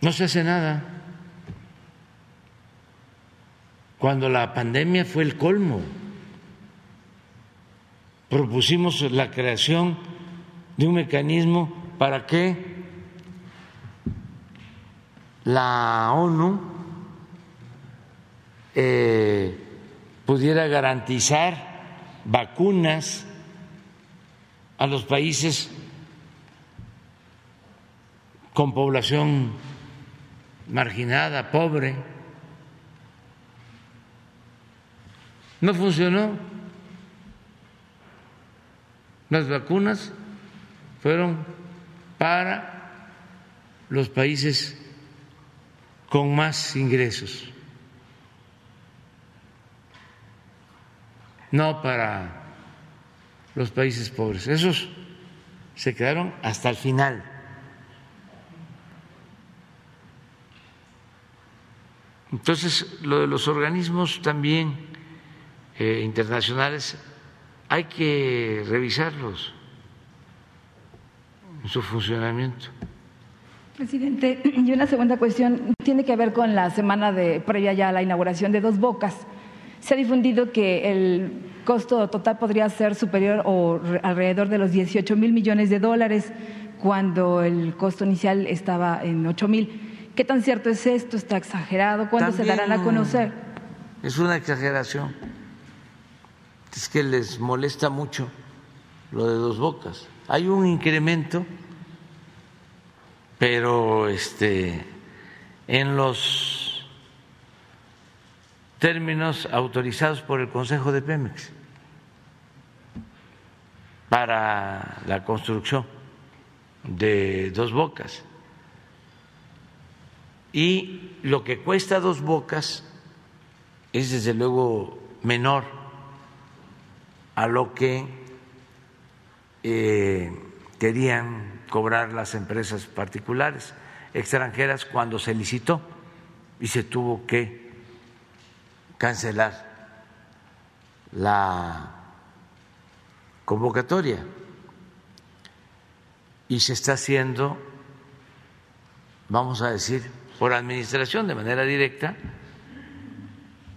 No se hace nada. Cuando la pandemia fue el colmo, propusimos la creación de un mecanismo para que la ONU eh, pudiera garantizar vacunas a los países con población marginada, pobre. No funcionó. Las vacunas fueron para los países con más ingresos, no para los países pobres. Esos se quedaron hasta el final. Entonces, lo de los organismos también eh, internacionales hay que revisarlos en su funcionamiento. Presidente, y una segunda cuestión tiene que ver con la semana de previa ya a la inauguración de Dos Bocas. Se ha difundido que el costo total podría ser superior o alrededor de los 18 mil millones de dólares, cuando el costo inicial estaba en 8 mil. ¿Qué tan cierto es esto? ¿Está exagerado? ¿Cuándo se darán a conocer? Es una exageración. Es que les molesta mucho lo de Dos Bocas. Hay un incremento pero este, en los términos autorizados por el Consejo de Pemex para la construcción de dos bocas. Y lo que cuesta dos bocas es desde luego menor a lo que eh, querían cobrar las empresas particulares extranjeras cuando se licitó y se tuvo que cancelar la convocatoria. Y se está haciendo, vamos a decir, por administración de manera directa,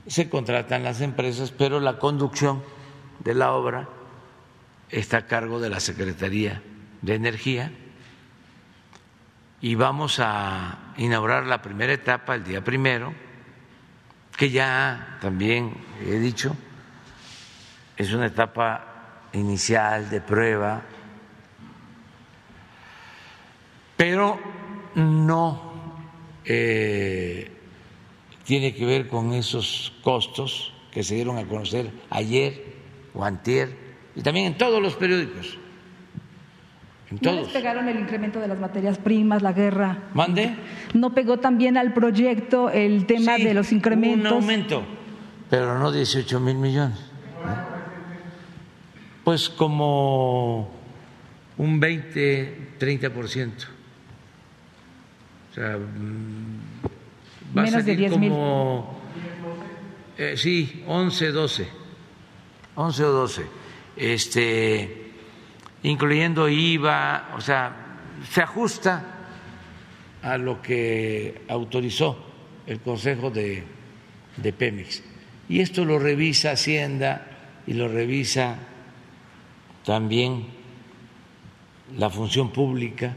se contratan las empresas, pero la conducción de la obra está a cargo de la Secretaría de Energía. Y vamos a inaugurar la primera etapa el día primero, que ya también he dicho, es una etapa inicial de prueba, pero no eh, tiene que ver con esos costos que se dieron a conocer ayer o antier y también en todos los periódicos ¿No les pegaron el incremento de las materias primas, la guerra? ¿Mande? ¿No pegó también al proyecto el tema de los incrementos? Un aumento, pero no 18 mil millones. Pues como un 20, 30%. O sea, mm, va Menos a de 10 como, eh, sí, 11, 12. 11 o 12. Este incluyendo IVA, o sea, se ajusta a lo que autorizó el Consejo de, de Pemex. Y esto lo revisa Hacienda y lo revisa también la función pública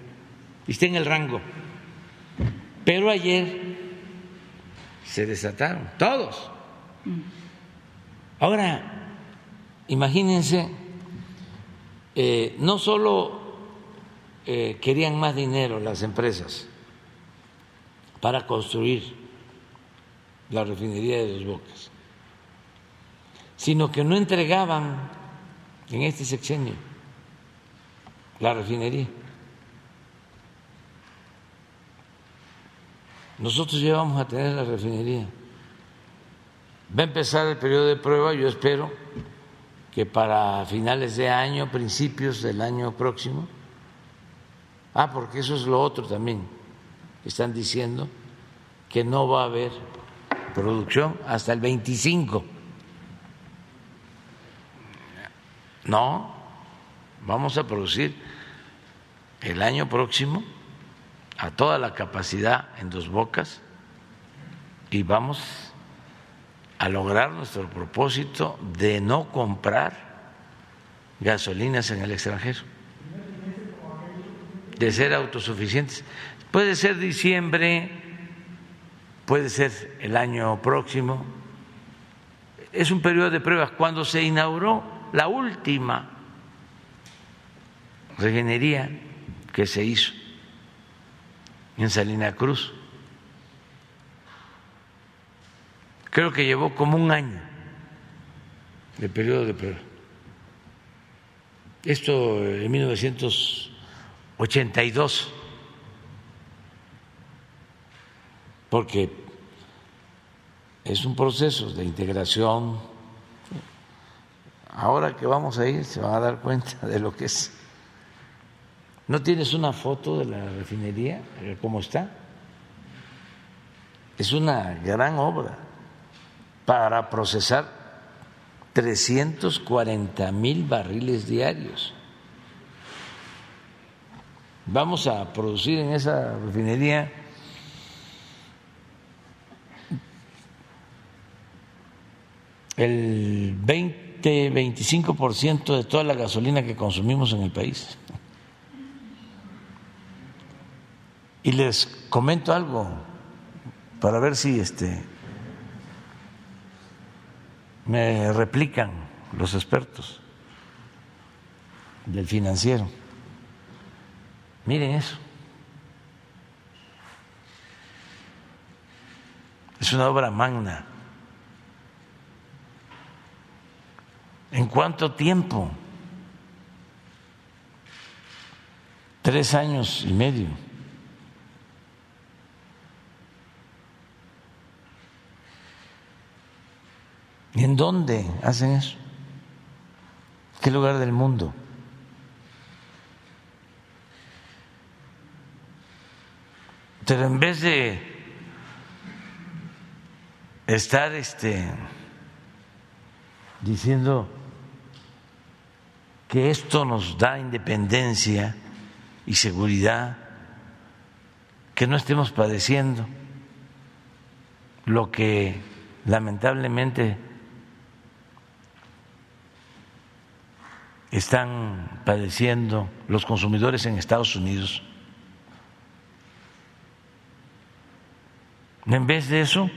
y está en el rango. Pero ayer se desataron todos. Ahora, imagínense eh, no solo eh, querían más dinero las empresas para construir la refinería de los Bocas, sino que no entregaban en este sexenio la refinería. Nosotros ya vamos a tener la refinería. Va a empezar el periodo de prueba, yo espero que para finales de año, principios del año próximo, ah, porque eso es lo otro también, están diciendo que no va a haber producción hasta el 25. No, vamos a producir el año próximo a toda la capacidad en dos bocas y vamos a lograr nuestro propósito de no comprar gasolinas en el extranjero, de ser autosuficientes. Puede ser diciembre, puede ser el año próximo. Es un periodo de pruebas. Cuando se inauguró la última refinería que se hizo en Salina Cruz. Creo que llevó como un año de periodo de prueba. Esto en 1982, porque es un proceso de integración. Ahora que vamos a ir se van a dar cuenta de lo que es ¿No tienes una foto de la refinería? ¿Cómo está? Es una gran obra para procesar 340 mil barriles diarios. Vamos a producir en esa refinería el 20-25% de toda la gasolina que consumimos en el país. Y les comento algo para ver si este me replican los expertos del financiero. Miren eso. Es una obra magna. ¿En cuánto tiempo? Tres años y medio. En dónde hacen eso? ¿Qué lugar del mundo? Pero en vez de estar este diciendo que esto nos da independencia y seguridad, que no estemos padeciendo lo que lamentablemente están padeciendo los consumidores en Estados Unidos. En vez de eso,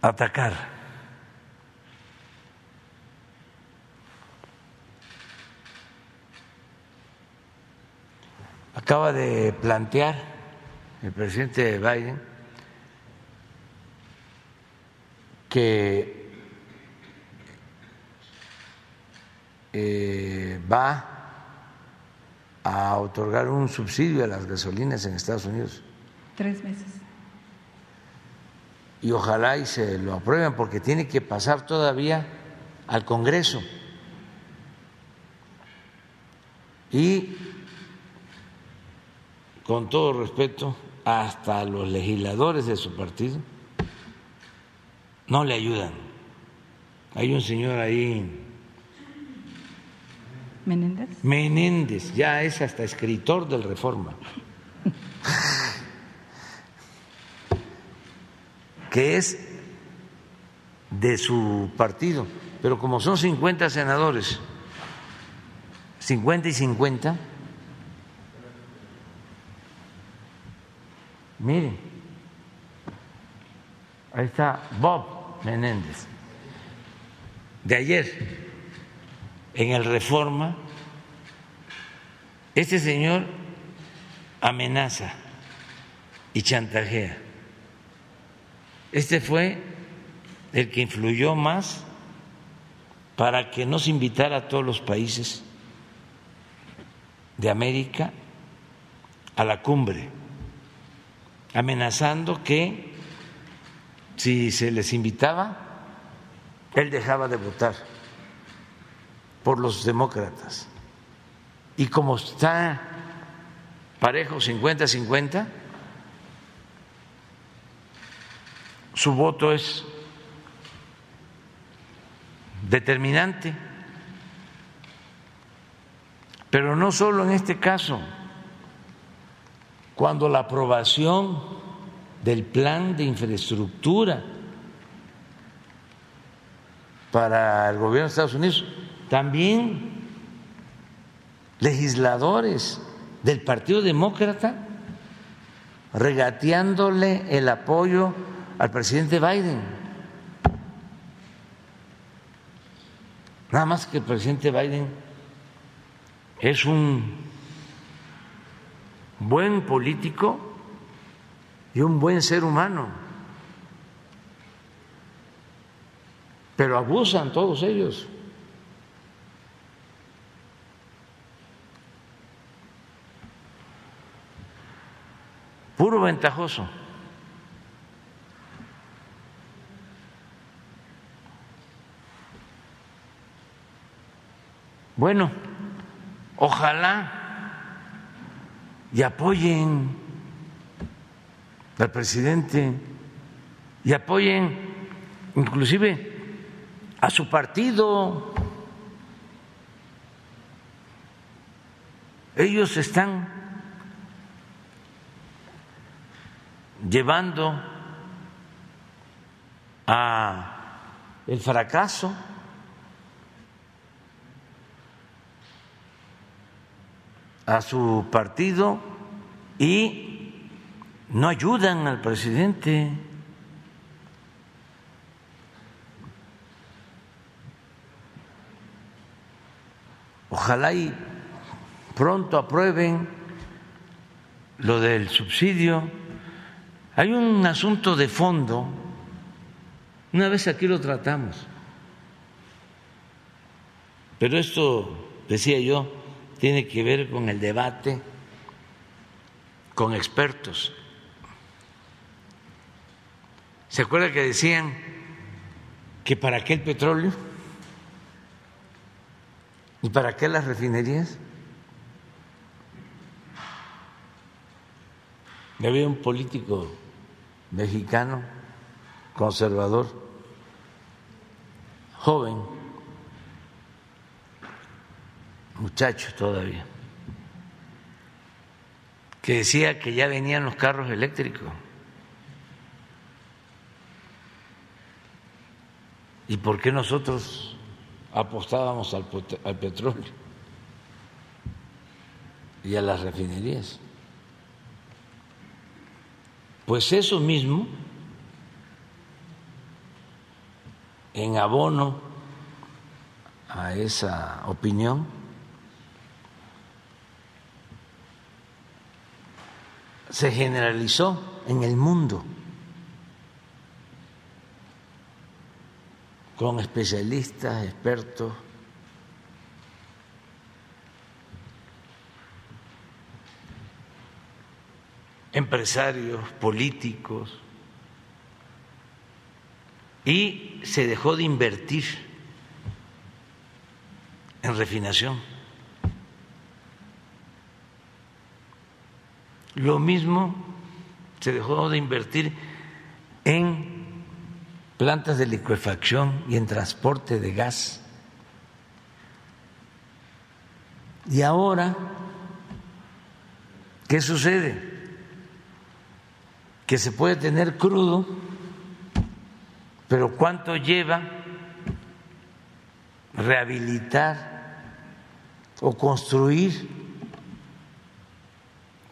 atacar. Acaba de plantear el presidente Biden que eh, va a otorgar un subsidio a las gasolinas en Estados Unidos. Tres meses. Y ojalá y se lo aprueben porque tiene que pasar todavía al Congreso. Y con todo respeto, hasta los legisladores de su partido no le ayudan. Hay un señor ahí. Menéndez. Menéndez, ya es hasta escritor del Reforma. que es de su partido, pero como son 50 senadores, 50 y 50, miren, ahí está Bob Menéndez, de ayer, en el Reforma, este señor amenaza y chantajea. Este fue el que influyó más para que no se invitara a todos los países de América a la cumbre, amenazando que si se les invitaba, él dejaba de votar por los demócratas. Y como está parejo 50-50, su voto es determinante Pero no solo en este caso, cuando la aprobación del plan de infraestructura para el gobierno de Estados Unidos, también legisladores del Partido Demócrata regateándole el apoyo al presidente Biden. Nada más que el presidente Biden es un buen político y un buen ser humano, pero abusan todos ellos. Puro ventajoso. Bueno, ojalá y apoyen presidente y apoyen inclusive a su partido. Ellos están llevando a el fracaso a su partido y no ayudan al presidente. Ojalá y pronto aprueben lo del subsidio. Hay un asunto de fondo, una vez aquí lo tratamos, pero esto, decía yo, tiene que ver con el debate con expertos. ¿Se acuerda que decían que para qué el petróleo? ¿Y para qué las refinerías? Había un político mexicano, conservador, joven, muchacho todavía, que decía que ya venían los carros eléctricos. ¿Y por qué nosotros apostábamos al, al petróleo y a las refinerías? Pues eso mismo, en abono a esa opinión, se generalizó en el mundo con especialistas, expertos, empresarios, políticos, y se dejó de invertir en refinación. Lo mismo se dejó de invertir en plantas de liquefacción y en transporte de gas. Y ahora, ¿qué sucede? Que se puede tener crudo, pero ¿cuánto lleva rehabilitar o construir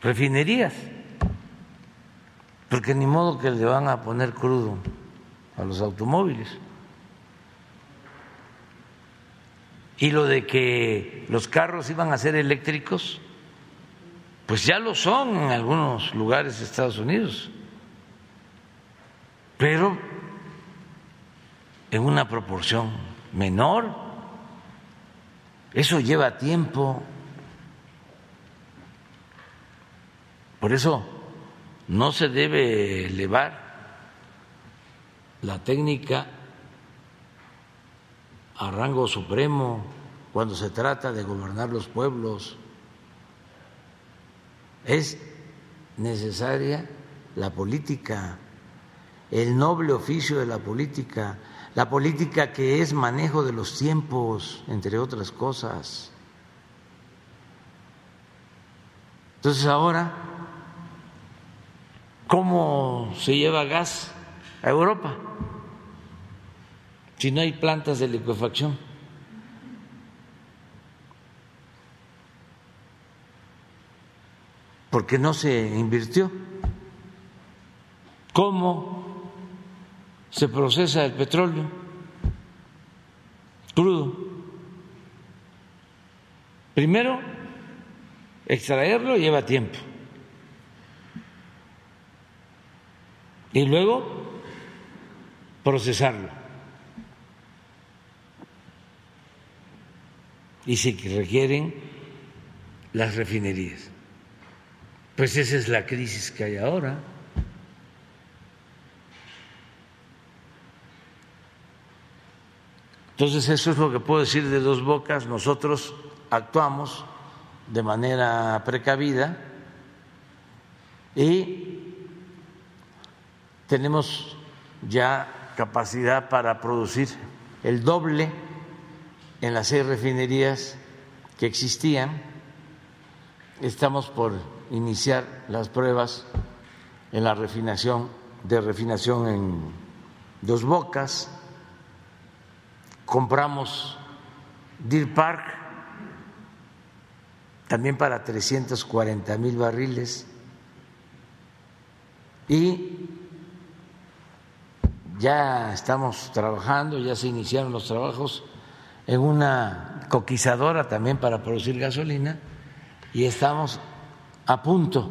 refinerías, porque ni modo que le van a poner crudo a los automóviles. Y lo de que los carros iban a ser eléctricos, pues ya lo son en algunos lugares de Estados Unidos, pero en una proporción menor. Eso lleva tiempo. Por eso no se debe elevar la técnica a rango supremo cuando se trata de gobernar los pueblos. Es necesaria la política, el noble oficio de la política, la política que es manejo de los tiempos, entre otras cosas. Entonces ahora, ¿cómo se lleva gas a Europa si no hay plantas de liquefacción? Porque no se invirtió. ¿Cómo se procesa el petróleo crudo? Primero, extraerlo lleva tiempo. Y luego, procesarlo. Y se requieren las refinerías. Pues esa es la crisis que hay ahora. Entonces eso es lo que puedo decir de dos bocas. Nosotros actuamos de manera precavida y tenemos ya capacidad para producir el doble en las seis refinerías que existían. Estamos por iniciar las pruebas en la refinación de refinación en Dos Bocas compramos Deer Park también para 340 mil barriles y ya estamos trabajando, ya se iniciaron los trabajos en una coquizadora también para producir gasolina y estamos a punto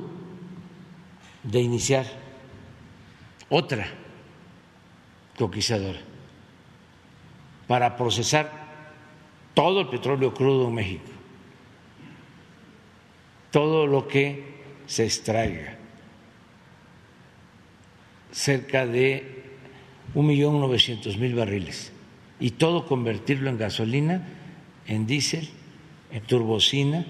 de iniciar otra coquizadora para procesar todo el petróleo crudo en México, todo lo que se extraiga, cerca de un millón novecientos mil barriles, y todo convertirlo en gasolina, en diésel, en turbocina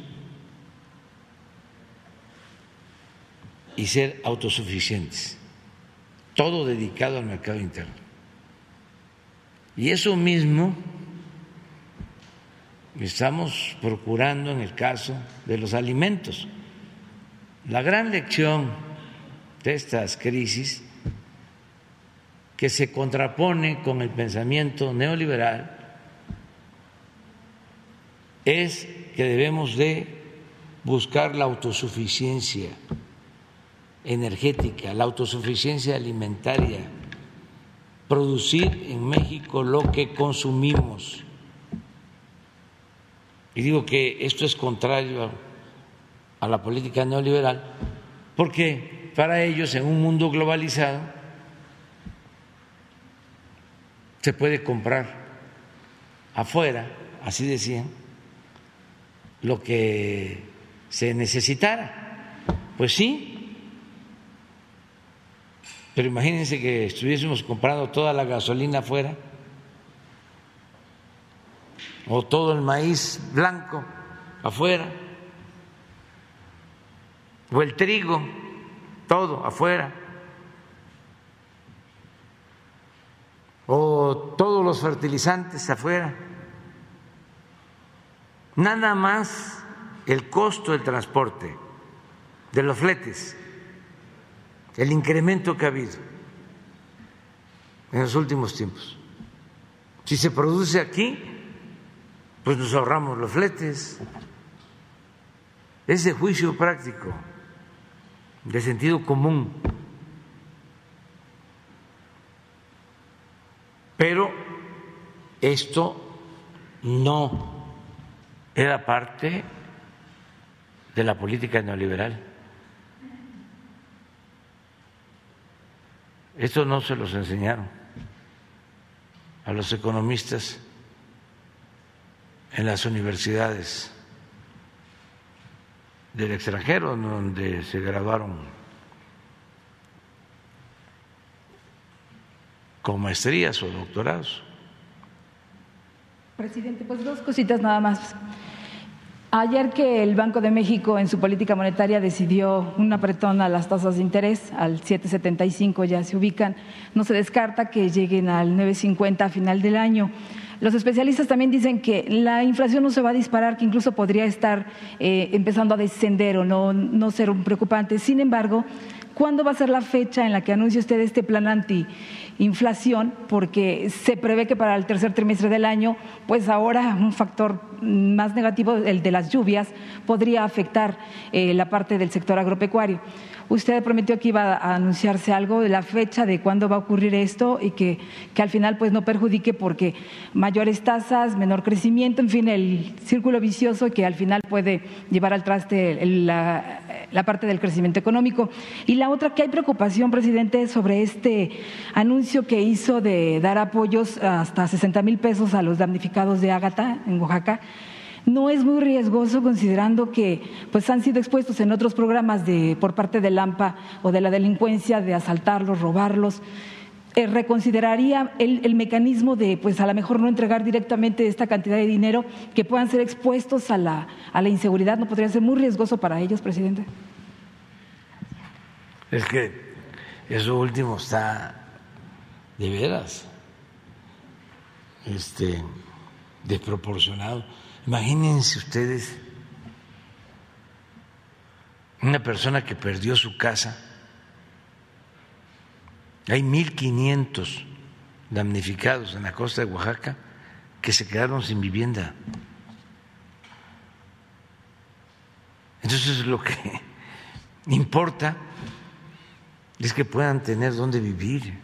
y ser autosuficientes, todo dedicado al mercado interno. Y eso mismo estamos procurando en el caso de los alimentos. La gran lección de estas crisis que se contrapone con el pensamiento neoliberal es que debemos de buscar la autosuficiencia energética, la autosuficiencia alimentaria producir en México lo que consumimos. Y digo que esto es contrario a la política neoliberal, porque para ellos en un mundo globalizado se puede comprar afuera, así decían, lo que se necesitara. Pues sí, pero imagínense que estuviésemos comprando toda la gasolina afuera o todo el maíz blanco afuera o el trigo, todo afuera o todos los fertilizantes afuera. Nada más el costo del transporte, de los fletes el incremento que ha habido en los últimos tiempos. Si se produce aquí, pues nos ahorramos los fletes. Es de juicio práctico, de sentido común. Pero esto no era parte de la política neoliberal. Esto no se los enseñaron a los economistas en las universidades del extranjero donde se graduaron con maestrías o doctorados. Presidente, pues dos cositas nada más. Ayer que el Banco de México en su política monetaria decidió un apretón a las tasas de interés, al 7,75 ya se ubican, no se descarta que lleguen al 9,50 a final del año. Los especialistas también dicen que la inflación no se va a disparar, que incluso podría estar eh, empezando a descender o no, no ser un preocupante. Sin embargo, ¿cuándo va a ser la fecha en la que anuncie usted este plan antiinflación? Porque se prevé que para el tercer trimestre del año, pues ahora un factor más negativo, el de las lluvias, podría afectar eh, la parte del sector agropecuario. Usted prometió que iba a anunciarse algo de la fecha de cuándo va a ocurrir esto y que, que al final pues no perjudique porque mayores tasas, menor crecimiento, en fin, el círculo vicioso que al final puede llevar al traste la, la parte del crecimiento económico. Y la otra, que hay preocupación, presidente, sobre este anuncio que hizo de dar apoyos hasta 60 mil pesos a los damnificados de Ágata en Oaxaca no es muy riesgoso considerando que pues han sido expuestos en otros programas de, por parte del AMPA o de la delincuencia de asaltarlos, robarlos. Eh, reconsideraría el, el, mecanismo de, pues a lo mejor no entregar directamente esta cantidad de dinero que puedan ser expuestos a la, a la inseguridad, ¿no podría ser muy riesgoso para ellos, presidente? Es que eso último está de veras este, desproporcionado Imagínense ustedes una persona que perdió su casa. Hay 1.500 damnificados en la costa de Oaxaca que se quedaron sin vivienda. Entonces lo que importa es que puedan tener dónde vivir,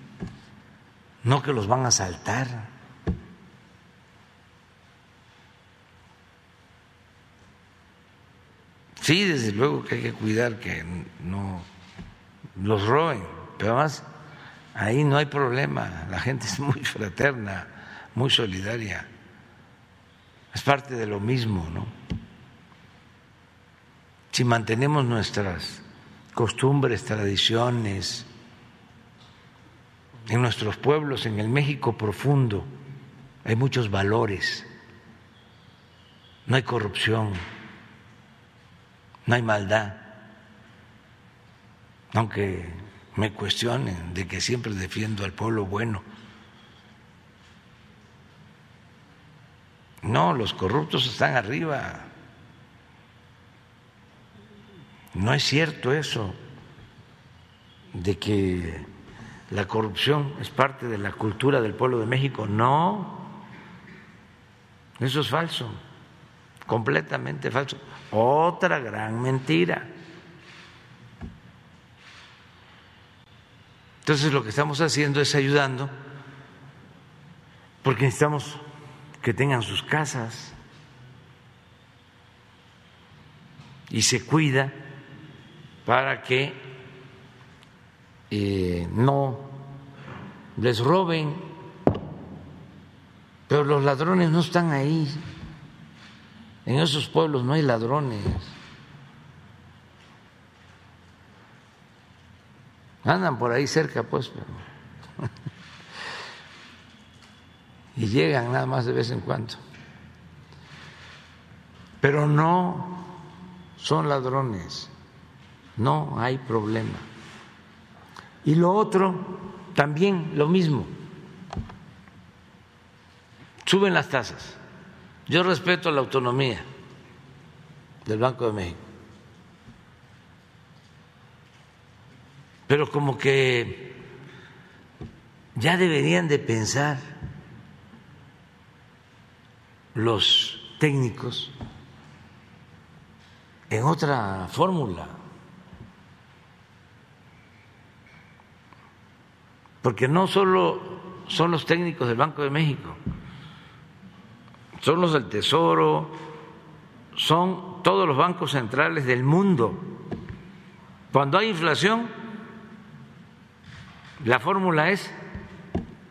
no que los van a asaltar. Sí, desde luego que hay que cuidar que no los roben, pero además ahí no hay problema, la gente es muy fraterna, muy solidaria, es parte de lo mismo, ¿no? Si mantenemos nuestras costumbres, tradiciones, en nuestros pueblos, en el México profundo, hay muchos valores, no hay corrupción no hay maldad, aunque me cuestionen de que siempre defiendo al pueblo bueno. No, los corruptos están arriba. No es cierto eso de que la corrupción es parte de la cultura del pueblo de México. No, eso es falso completamente falso. Otra gran mentira. Entonces lo que estamos haciendo es ayudando porque necesitamos que tengan sus casas y se cuida para que eh, no les roben, pero los ladrones no están ahí. En esos pueblos no hay ladrones. Andan por ahí cerca, pues, pero... y llegan nada más de vez en cuando. Pero no son ladrones, no hay problema. Y lo otro, también lo mismo, suben las tasas. Yo respeto la autonomía del Banco de México, pero como que ya deberían de pensar los técnicos en otra fórmula, porque no solo son los técnicos del Banco de México, son los del Tesoro, son todos los bancos centrales del mundo. Cuando hay inflación, la fórmula es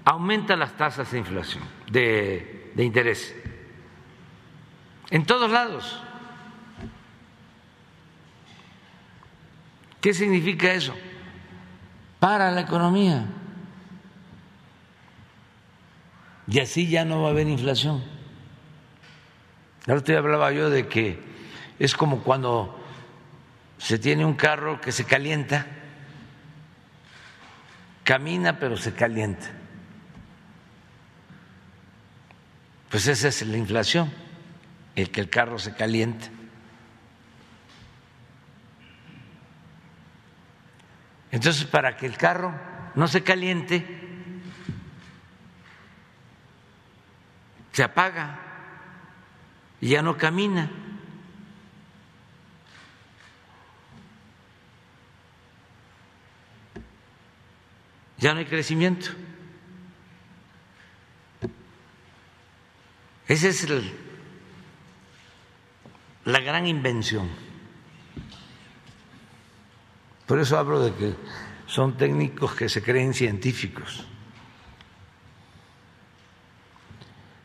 aumenta las tasas de inflación, de, de interés, en todos lados. ¿Qué significa eso? Para la economía. Y así ya no va a haber inflación. Otro día hablaba yo de que es como cuando se tiene un carro que se calienta, camina pero se calienta. pues esa es la inflación, el que el carro se caliente. Entonces, para que el carro no se caliente, se apaga y ya no camina. Ya no hay crecimiento. Esa es la gran invención. Por eso hablo de que son técnicos que se creen científicos.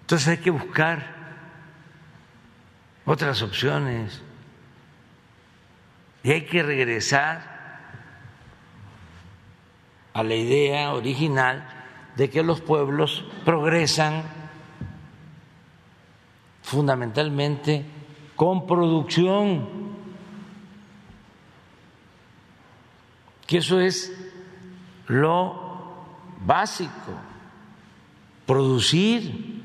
Entonces hay que buscar otras opciones. Y hay que regresar a la idea original de que los pueblos progresan fundamentalmente con producción, que eso es lo básico, producir,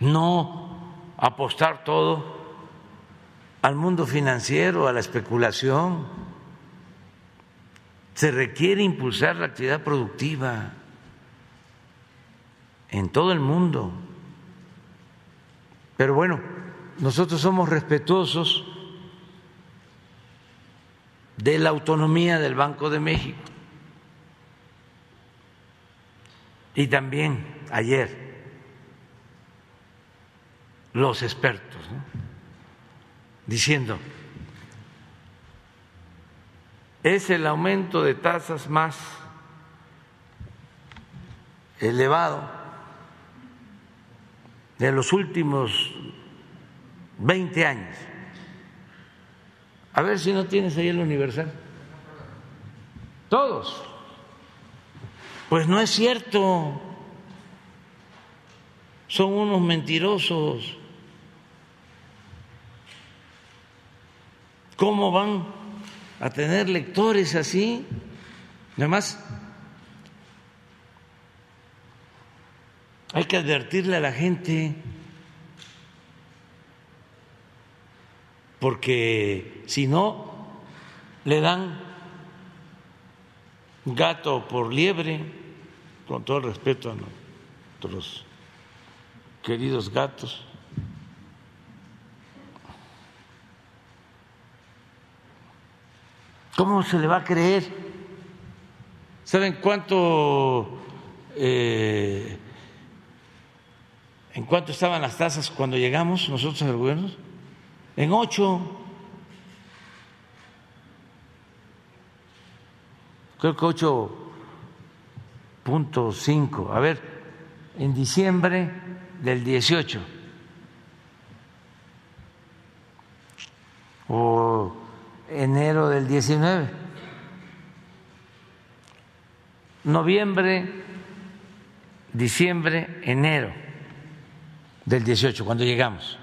no apostar todo al mundo financiero, a la especulación. Se requiere impulsar la actividad productiva en todo el mundo. Pero bueno, nosotros somos respetuosos de la autonomía del Banco de México. Y también ayer los expertos diciendo, es el aumento de tasas más elevado de los últimos 20 años. A ver si no tienes ahí el universal. Todos. Pues no es cierto. Son unos mentirosos. ¿Cómo van a tener lectores así? Además, Hay que advertirle a la gente porque si no, le dan gato por liebre, con todo el respeto a nuestros queridos gatos. ¿Cómo se le va a creer? ¿Saben cuánto eh, ¿En cuánto estaban las tasas cuando llegamos nosotros al gobierno? En ocho. Creo que ocho punto cinco. A ver, en diciembre del 18 o enero del 19, noviembre, diciembre, enero del 18, cuando llegamos.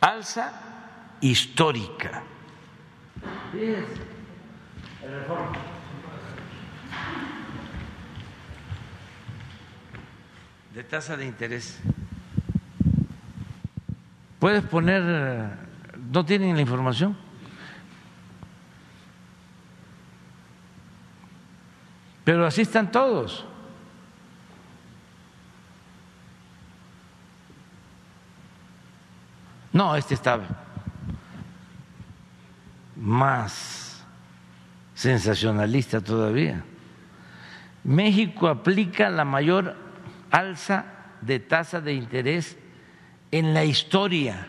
Alza histórica. De tasa de interés. Puedes poner, no tienen la información. Pero así están todos. No, este está más sensacionalista todavía. México aplica la mayor alza de tasa de interés en la historia.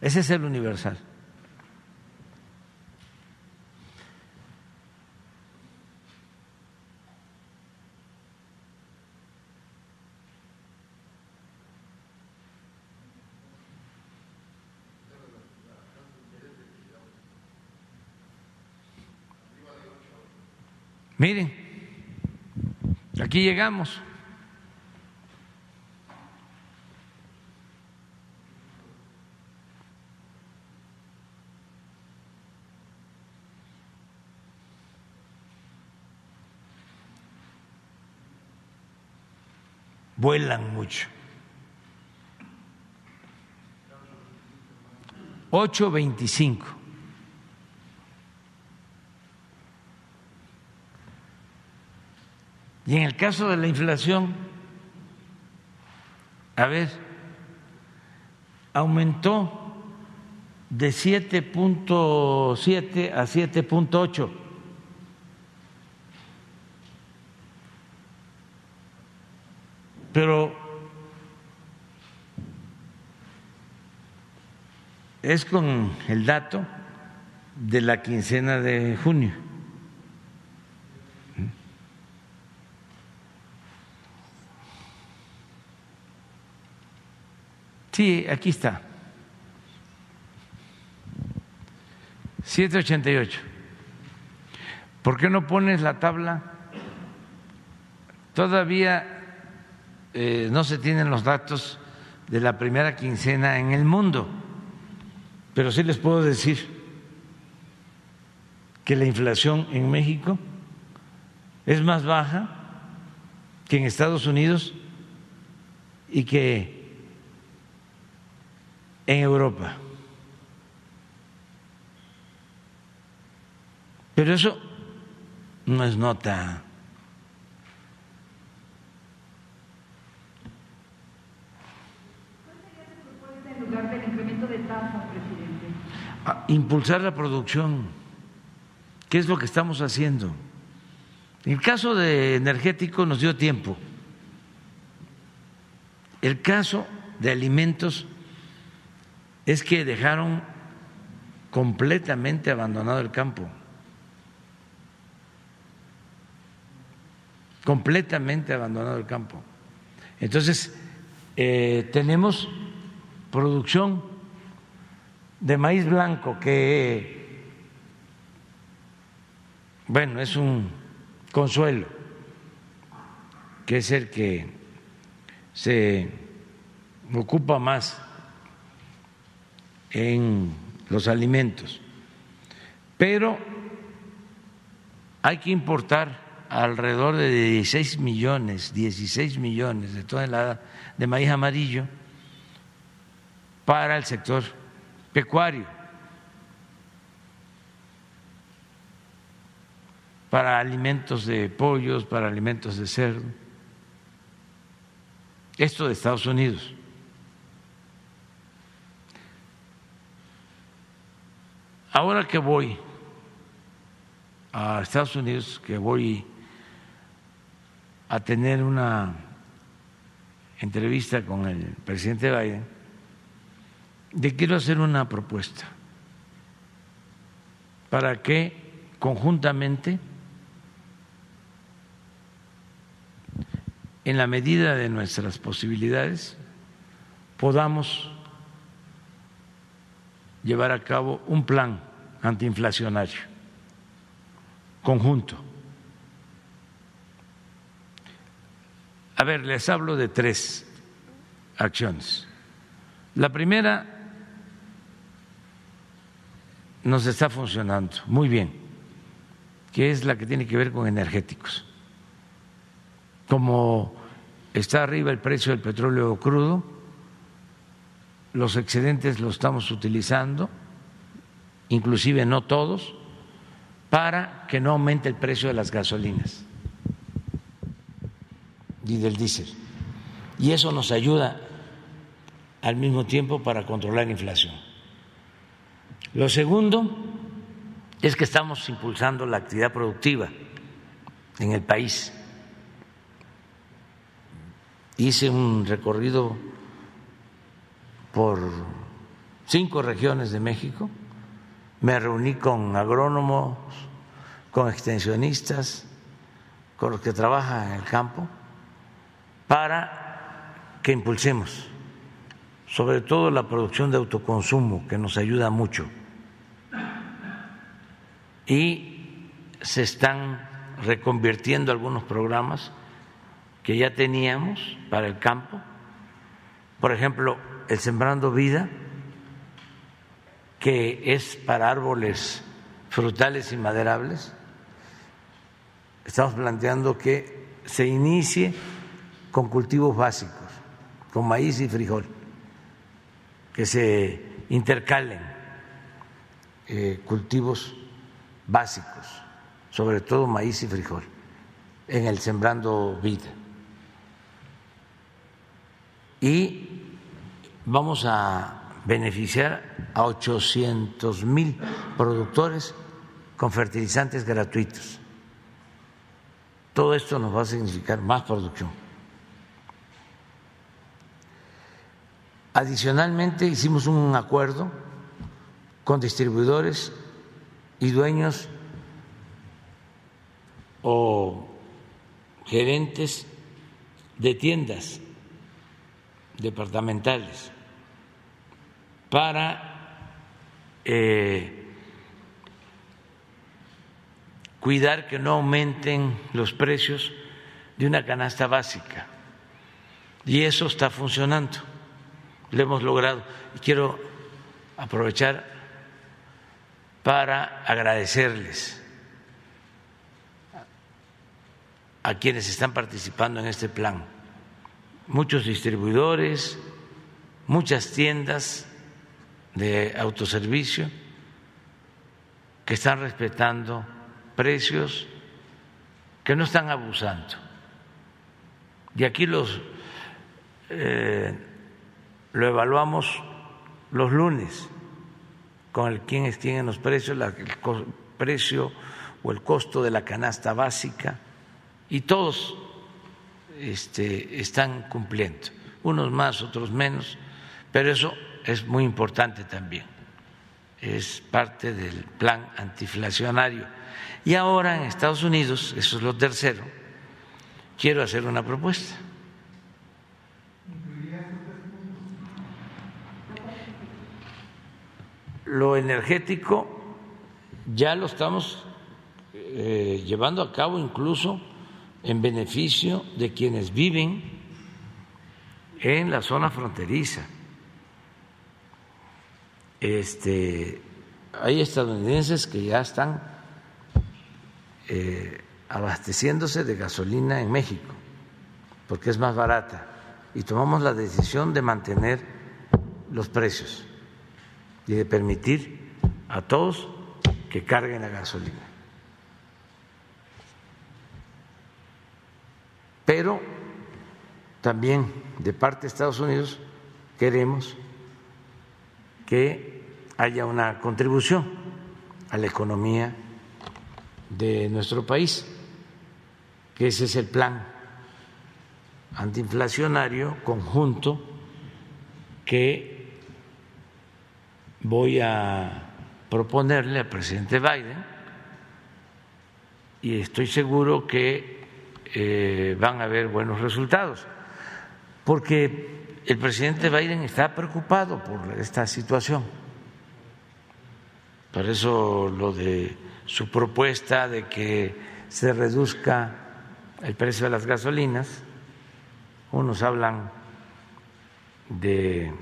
Ese es el universal. Miren, aquí llegamos. Vuelan mucho. 825. Y en el caso de la inflación, a ver, aumentó de 7.7 a 7.8. Pero es con el dato de la quincena de junio. Sí, aquí está. 788. ¿Por qué no pones la tabla? Todavía eh, no se tienen los datos de la primera quincena en el mundo, pero sí les puedo decir que la inflación en México es más baja que en Estados Unidos y que en Europa. Pero eso no es nota. en lugar del incremento de tasas, presidente? Impulsar la producción, ¿qué es lo que estamos haciendo? En el caso de energético nos dio tiempo. El caso de alimentos es que dejaron completamente abandonado el campo. completamente abandonado el campo. Entonces, eh, tenemos producción de maíz blanco que, bueno, es un consuelo, que es el que se ocupa más en los alimentos, pero hay que importar alrededor de 16 millones, 16 millones de toneladas de maíz amarillo para el sector pecuario, para alimentos de pollos, para alimentos de cerdo. Esto de Estados Unidos. Ahora que voy a Estados Unidos, que voy a tener una entrevista con el presidente Biden, de quiero hacer una propuesta. Para que conjuntamente, en la medida de nuestras posibilidades, podamos llevar a cabo un plan antiinflacionario conjunto A ver, les hablo de tres acciones. La primera nos está funcionando muy bien, que es la que tiene que ver con energéticos. Como está arriba el precio del petróleo crudo, los excedentes los estamos utilizando, inclusive no todos, para que no aumente el precio de las gasolinas y del diésel. Y eso nos ayuda al mismo tiempo para controlar la inflación. Lo segundo es que estamos impulsando la actividad productiva en el país. Hice un recorrido por cinco regiones de México, me reuní con agrónomos, con extensionistas, con los que trabajan en el campo para que impulsemos sobre todo la producción de autoconsumo, que nos ayuda mucho. Y se están reconvirtiendo algunos programas que ya teníamos para el campo. Por ejemplo, el Sembrando Vida, que es para árboles frutales y maderables. Estamos planteando que se inicie con cultivos básicos, con maíz y frijol, que se intercalen eh, cultivos básicos, sobre todo maíz y frijol, en el Sembrando Vida. Y vamos a beneficiar a 800 mil productores con fertilizantes gratuitos. Todo esto nos va a significar más producción. Adicionalmente hicimos un acuerdo con distribuidores y dueños o gerentes de tiendas departamentales para eh, cuidar que no aumenten los precios de una canasta básica. Y eso está funcionando, lo hemos logrado. Y quiero aprovechar para agradecerles a quienes están participando en este plan. Muchos distribuidores, muchas tiendas de autoservicio que están respetando precios, que no están abusando. Y aquí los eh, lo evaluamos los lunes con el quién tienen los precios, el precio o el costo de la canasta básica y todos este, están cumpliendo, unos más, otros menos, pero eso es muy importante también, es parte del plan antiinflacionario. Y ahora en Estados Unidos, eso es lo tercero, quiero hacer una propuesta. Lo energético ya lo estamos eh, llevando a cabo incluso en beneficio de quienes viven en la zona fronteriza este, hay estadounidenses que ya están eh, abasteciéndose de gasolina en México, porque es más barata, y tomamos la decisión de mantener los precios y de permitir a todos que carguen la gasolina. Pero también de parte de Estados Unidos queremos que haya una contribución a la economía de nuestro país, que ese es el plan antiinflacionario conjunto que voy a proponerle al presidente Biden. Y estoy seguro que eh, van a haber buenos resultados, porque el presidente Biden está preocupado por esta situación por eso lo de su propuesta de que se reduzca el precio de las gasolinas, unos hablan de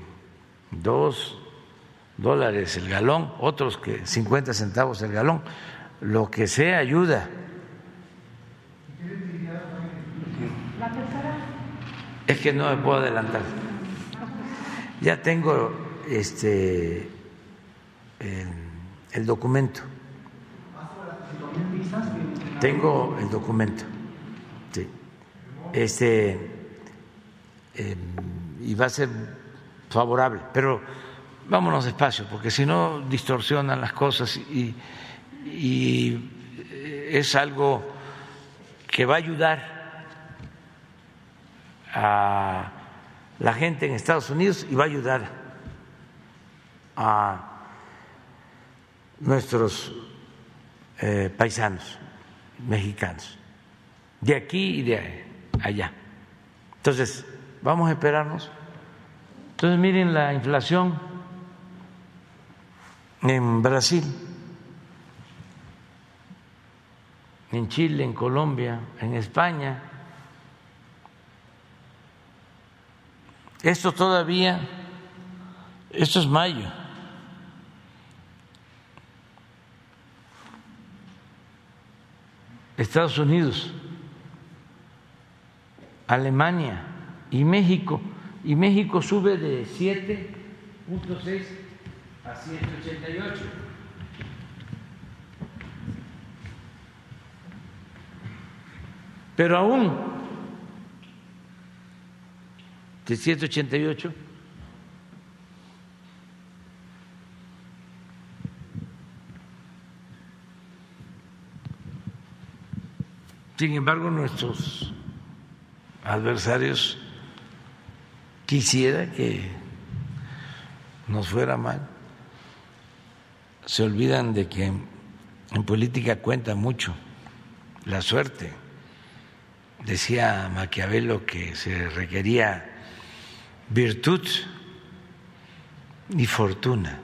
dos dólares el galón, otros que 50 centavos el galón, lo que sea ayuda. Es que no me puedo adelantar. Ya tengo este documento. Tengo el documento. Sí. Este em, y va a ser favorable, pero vámonos despacio, porque si no distorsionan las cosas y, y es algo que va a ayudar a la gente en Estados Unidos y va a ayudar a nuestros eh, paisanos mexicanos, de aquí y de allá. Entonces, vamos a esperarnos. Entonces, miren la inflación en Brasil, en Chile, en Colombia, en España. Esto todavía, esto es mayo. Estados Unidos Alemania y México. Y México sube de 7.6 a 188. Pero aún de 188 Sin embargo, nuestros adversarios quisiera que nos fuera mal. Se olvidan de que en política cuenta mucho la suerte. Decía Maquiavelo que se requería virtud y fortuna,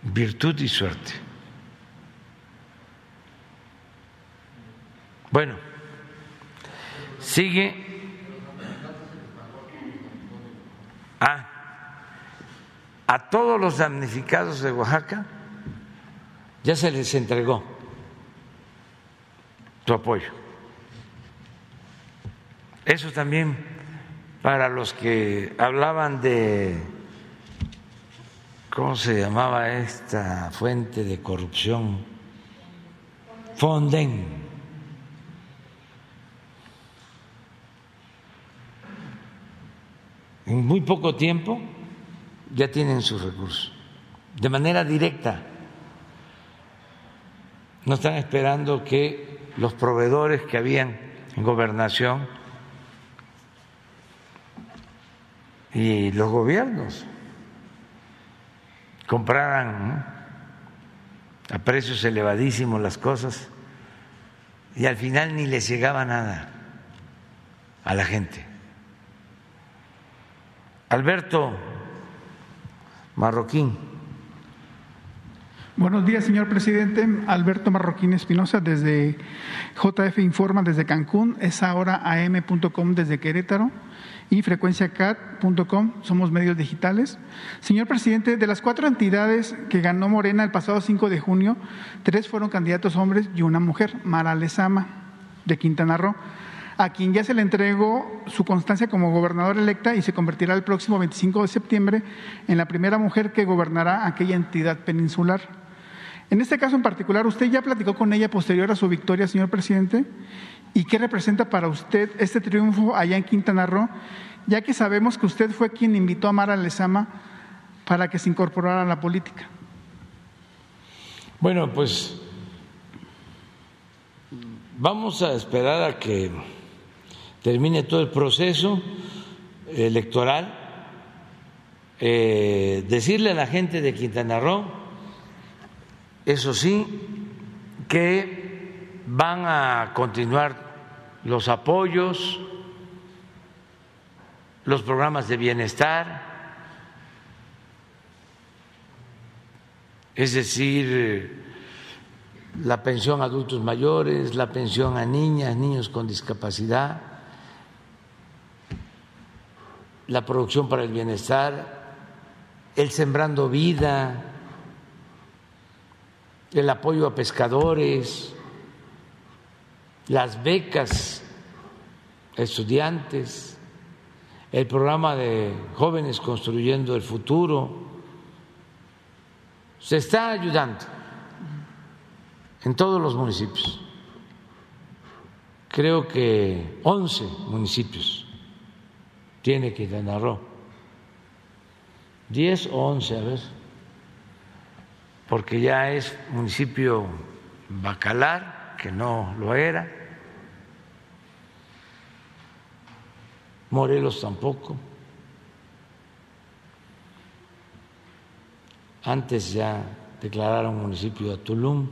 virtud y suerte. Bueno, sigue. Ah, a todos los damnificados de Oaxaca ya se les entregó tu apoyo. Eso también para los que hablaban de, ¿cómo se llamaba esta fuente de corrupción? Fonden. En muy poco tiempo ya tienen sus recursos, de manera directa. No están esperando que los proveedores que habían en gobernación y los gobiernos compraran a precios elevadísimos las cosas y al final ni les llegaba nada a la gente. Alberto Marroquín. Buenos días, señor presidente. Alberto Marroquín Espinosa, desde JF Informa, desde Cancún. Es ahora am.com desde Querétaro y frecuenciacat.com. Somos medios digitales. Señor presidente, de las cuatro entidades que ganó Morena el pasado 5 de junio, tres fueron candidatos hombres y una mujer, Mara Lezama, de Quintana Roo a quien ya se le entregó su constancia como gobernadora electa y se convertirá el próximo 25 de septiembre en la primera mujer que gobernará aquella entidad peninsular. En este caso en particular, ¿usted ya platicó con ella posterior a su victoria, señor presidente? ¿Y qué representa para usted este triunfo allá en Quintana Roo, ya que sabemos que usted fue quien invitó a Mara Lezama para que se incorporara a la política? Bueno, pues vamos a esperar a que termine todo el proceso electoral, eh, decirle a la gente de Quintana Roo, eso sí, que van a continuar los apoyos, los programas de bienestar, es decir, la pensión a adultos mayores, la pensión a niñas, niños con discapacidad, la producción para el bienestar, el sembrando vida, el apoyo a pescadores, las becas a estudiantes, el programa de jóvenes construyendo el futuro. Se está ayudando en todos los municipios. Creo que 11 municipios tiene Quintana Roo. ¿Diez o once? A ver. Porque ya es municipio bacalar, que no lo era. Morelos tampoco. Antes ya declararon municipio a Tulum.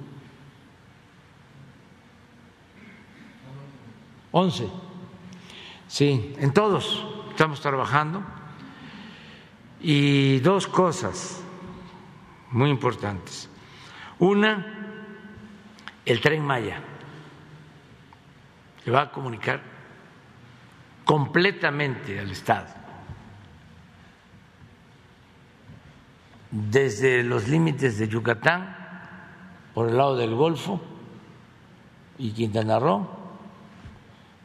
Once. Sí, en todos estamos trabajando. Y dos cosas muy importantes. Una, el tren Maya, que va a comunicar completamente al Estado, desde los límites de Yucatán, por el lado del Golfo y Quintana Roo,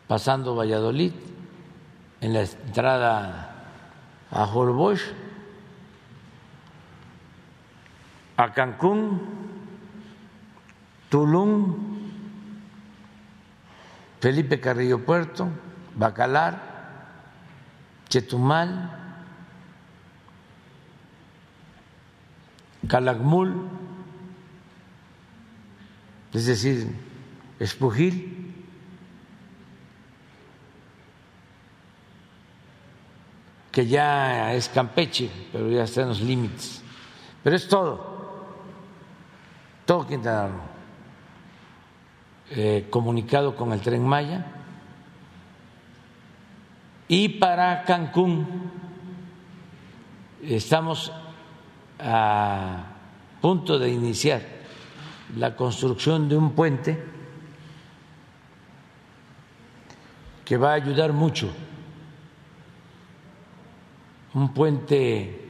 pasando Valladolid, en la entrada a Holbox, a Cancún, Tulum, Felipe Carrillo Puerto, Bacalar, Chetumal, Calakmul, es decir, Espujil, que ya es Campeche, pero ya está en los límites. Pero es todo, todo Quintana Roo, eh, comunicado con el tren Maya. Y para Cancún estamos a punto de iniciar la construcción de un puente que va a ayudar mucho un puente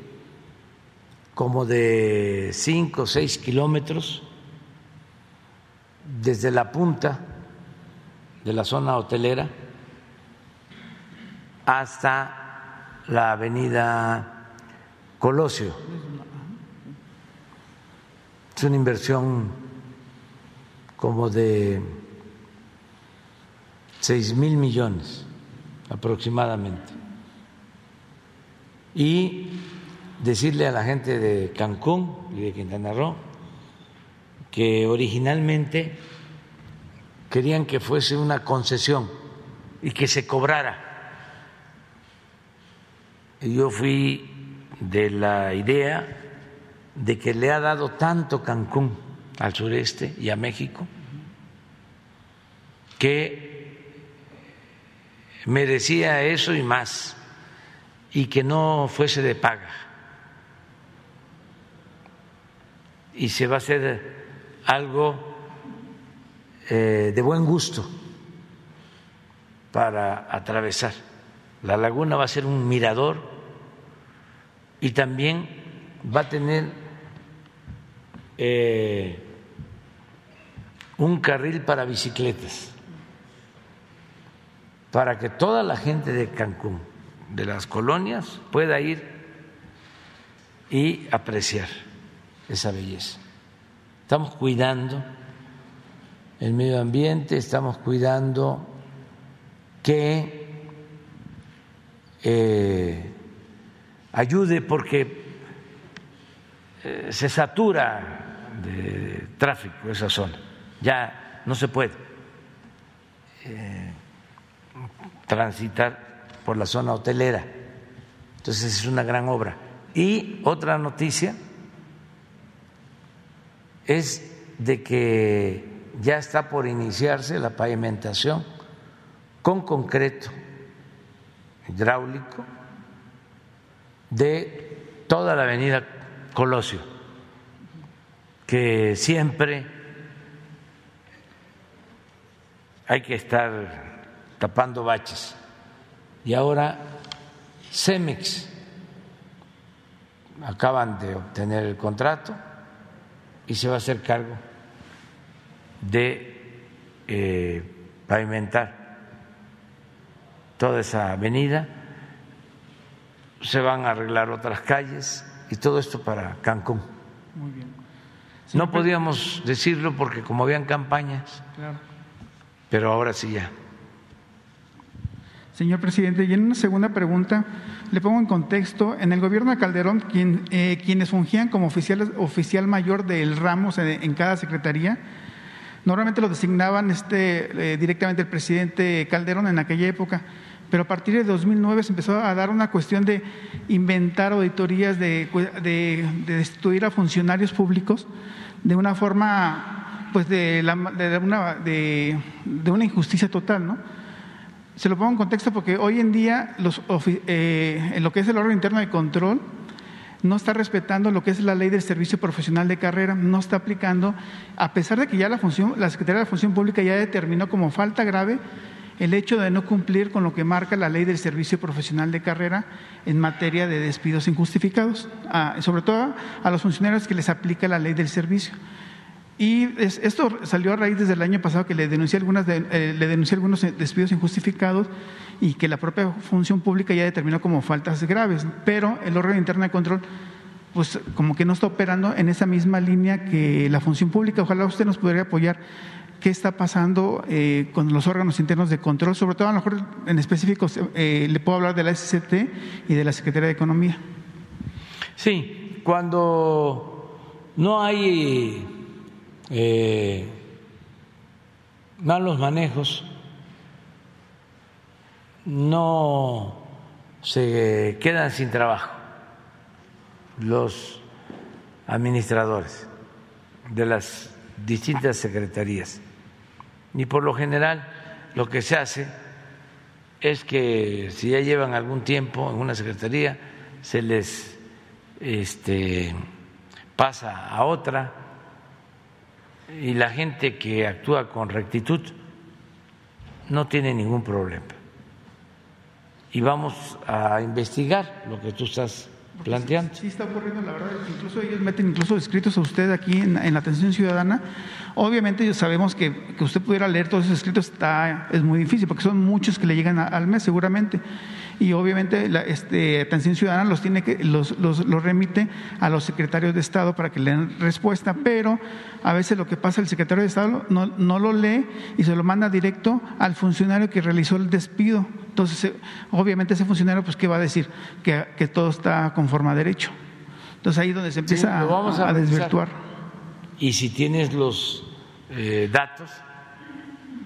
como de cinco o seis kilómetros desde la punta de la zona hotelera hasta la avenida Colosio. Es una inversión como de seis mil millones aproximadamente y decirle a la gente de Cancún y de Quintana Roo que originalmente querían que fuese una concesión y que se cobrara. Y yo fui de la idea de que le ha dado tanto Cancún al sureste y a México que merecía eso y más y que no fuese de paga. Y se va a hacer algo eh, de buen gusto para atravesar. La laguna va a ser un mirador y también va a tener eh, un carril para bicicletas, para que toda la gente de Cancún de las colonias pueda ir y apreciar esa belleza. Estamos cuidando el medio ambiente, estamos cuidando que eh, ayude porque eh, se satura de tráfico esa zona, ya no se puede eh, transitar por la zona hotelera. Entonces es una gran obra. Y otra noticia es de que ya está por iniciarse la pavimentación con concreto hidráulico de toda la avenida Colosio, que siempre hay que estar tapando baches y ahora Cemex acaban de obtener el contrato y se va a hacer cargo de eh, pavimentar toda esa avenida, se van a arreglar otras calles y todo esto para Cancún. Muy bien. no podíamos decirlo porque como habían campañas, pero ahora sí ya. Señor presidente, y en una segunda pregunta le pongo en contexto, en el gobierno de Calderón, eh, quienes fungían como oficiales, oficial mayor del Ramos en, cada secretaría, normalmente lo designaban este, eh, directamente el presidente Calderón en aquella época, pero a partir de 2009 se empezó a dar una cuestión de inventar auditorías, de, de, destituir a funcionarios públicos de una forma, pues de, de, una, de una injusticia total, ¿no? Se lo pongo en contexto porque hoy en día los, eh, lo que es el órgano interno de control no está respetando lo que es la ley del servicio profesional de carrera, no está aplicando, a pesar de que ya la función, la Secretaría de la Función Pública ya determinó como falta grave el hecho de no cumplir con lo que marca la ley del servicio profesional de carrera en materia de despidos injustificados, sobre todo a los funcionarios que les aplica la ley del servicio. Y esto salió a raíz desde el año pasado que le denuncié, algunas eh, le denuncié algunos despidos injustificados y que la propia función pública ya determinó como faltas graves, pero el órgano interno de control pues como que no está operando en esa misma línea que la función pública. Ojalá usted nos podría apoyar qué está pasando eh, con los órganos internos de control, sobre todo a lo mejor en específico eh, le puedo hablar de la SCT y de la Secretaría de Economía. Sí, cuando no hay eh, malos manejos, no se quedan sin trabajo los administradores de las distintas secretarías. Y por lo general lo que se hace es que si ya llevan algún tiempo en una secretaría, se les este, pasa a otra y la gente que actúa con rectitud no tiene ningún problema. Y vamos a investigar lo que tú estás planteando. Sí, está ocurriendo, la verdad, incluso ellos meten incluso escritos a usted aquí en, la atención ciudadana. Obviamente sabemos que, que, usted pudiera leer todos esos escritos está, es muy difícil porque son muchos que le llegan al mes seguramente y obviamente la este, atención ciudadana los tiene que los, los, los, remite a los secretarios de Estado para que le den respuesta, pero a veces lo que pasa el secretario de Estado no, no lo lee y se lo manda directo al funcionario que realizó el despido. Entonces, eh, obviamente ese funcionario, pues, ¿qué va a decir? Que, que todo está conforme a derecho. Entonces ahí es donde se empieza a, a, desvirtuar. Y si tienes los eh, datos,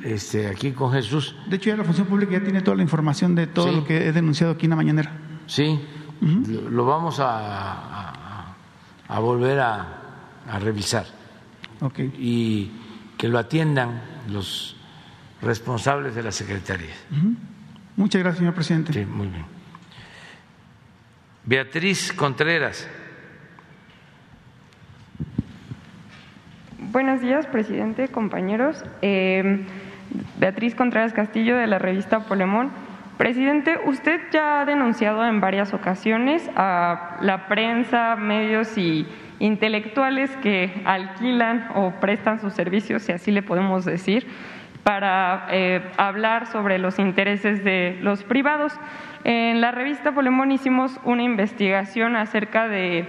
este, aquí con Jesús. De hecho, ya la función pública ya tiene toda la información de todo lo que he denunciado aquí en la mañanera. Sí, lo vamos a, a, volver a, revisar. Okay. Y que lo atiendan los responsables de la Secretaría. Muchas gracias, señor presidente. Sí, muy bien. Beatriz Contreras. Buenos días, presidente, compañeros. Eh, Beatriz Contreras Castillo de la revista Polemón. Presidente, usted ya ha denunciado en varias ocasiones a la prensa, medios y intelectuales que alquilan o prestan sus servicios, si así le podemos decir, para eh, hablar sobre los intereses de los privados. En la revista Polemón hicimos una investigación acerca de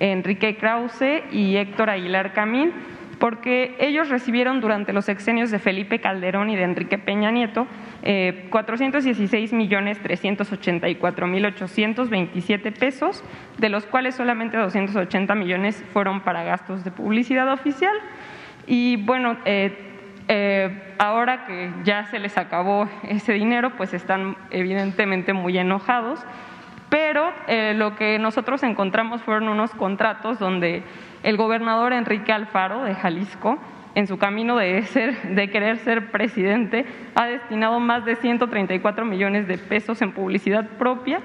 Enrique Krause y Héctor Aguilar Camín porque ellos recibieron durante los sexenios de Felipe Calderón y de Enrique Peña Nieto eh, 416 millones 384 mil 827 pesos, de los cuales solamente 280 millones fueron para gastos de publicidad oficial. Y bueno, eh, eh, ahora que ya se les acabó ese dinero, pues están evidentemente muy enojados. Pero eh, lo que nosotros encontramos fueron unos contratos donde el gobernador Enrique Alfaro de Jalisco, en su camino de, ser, de querer ser presidente, ha destinado más de 134 millones de pesos en publicidad propia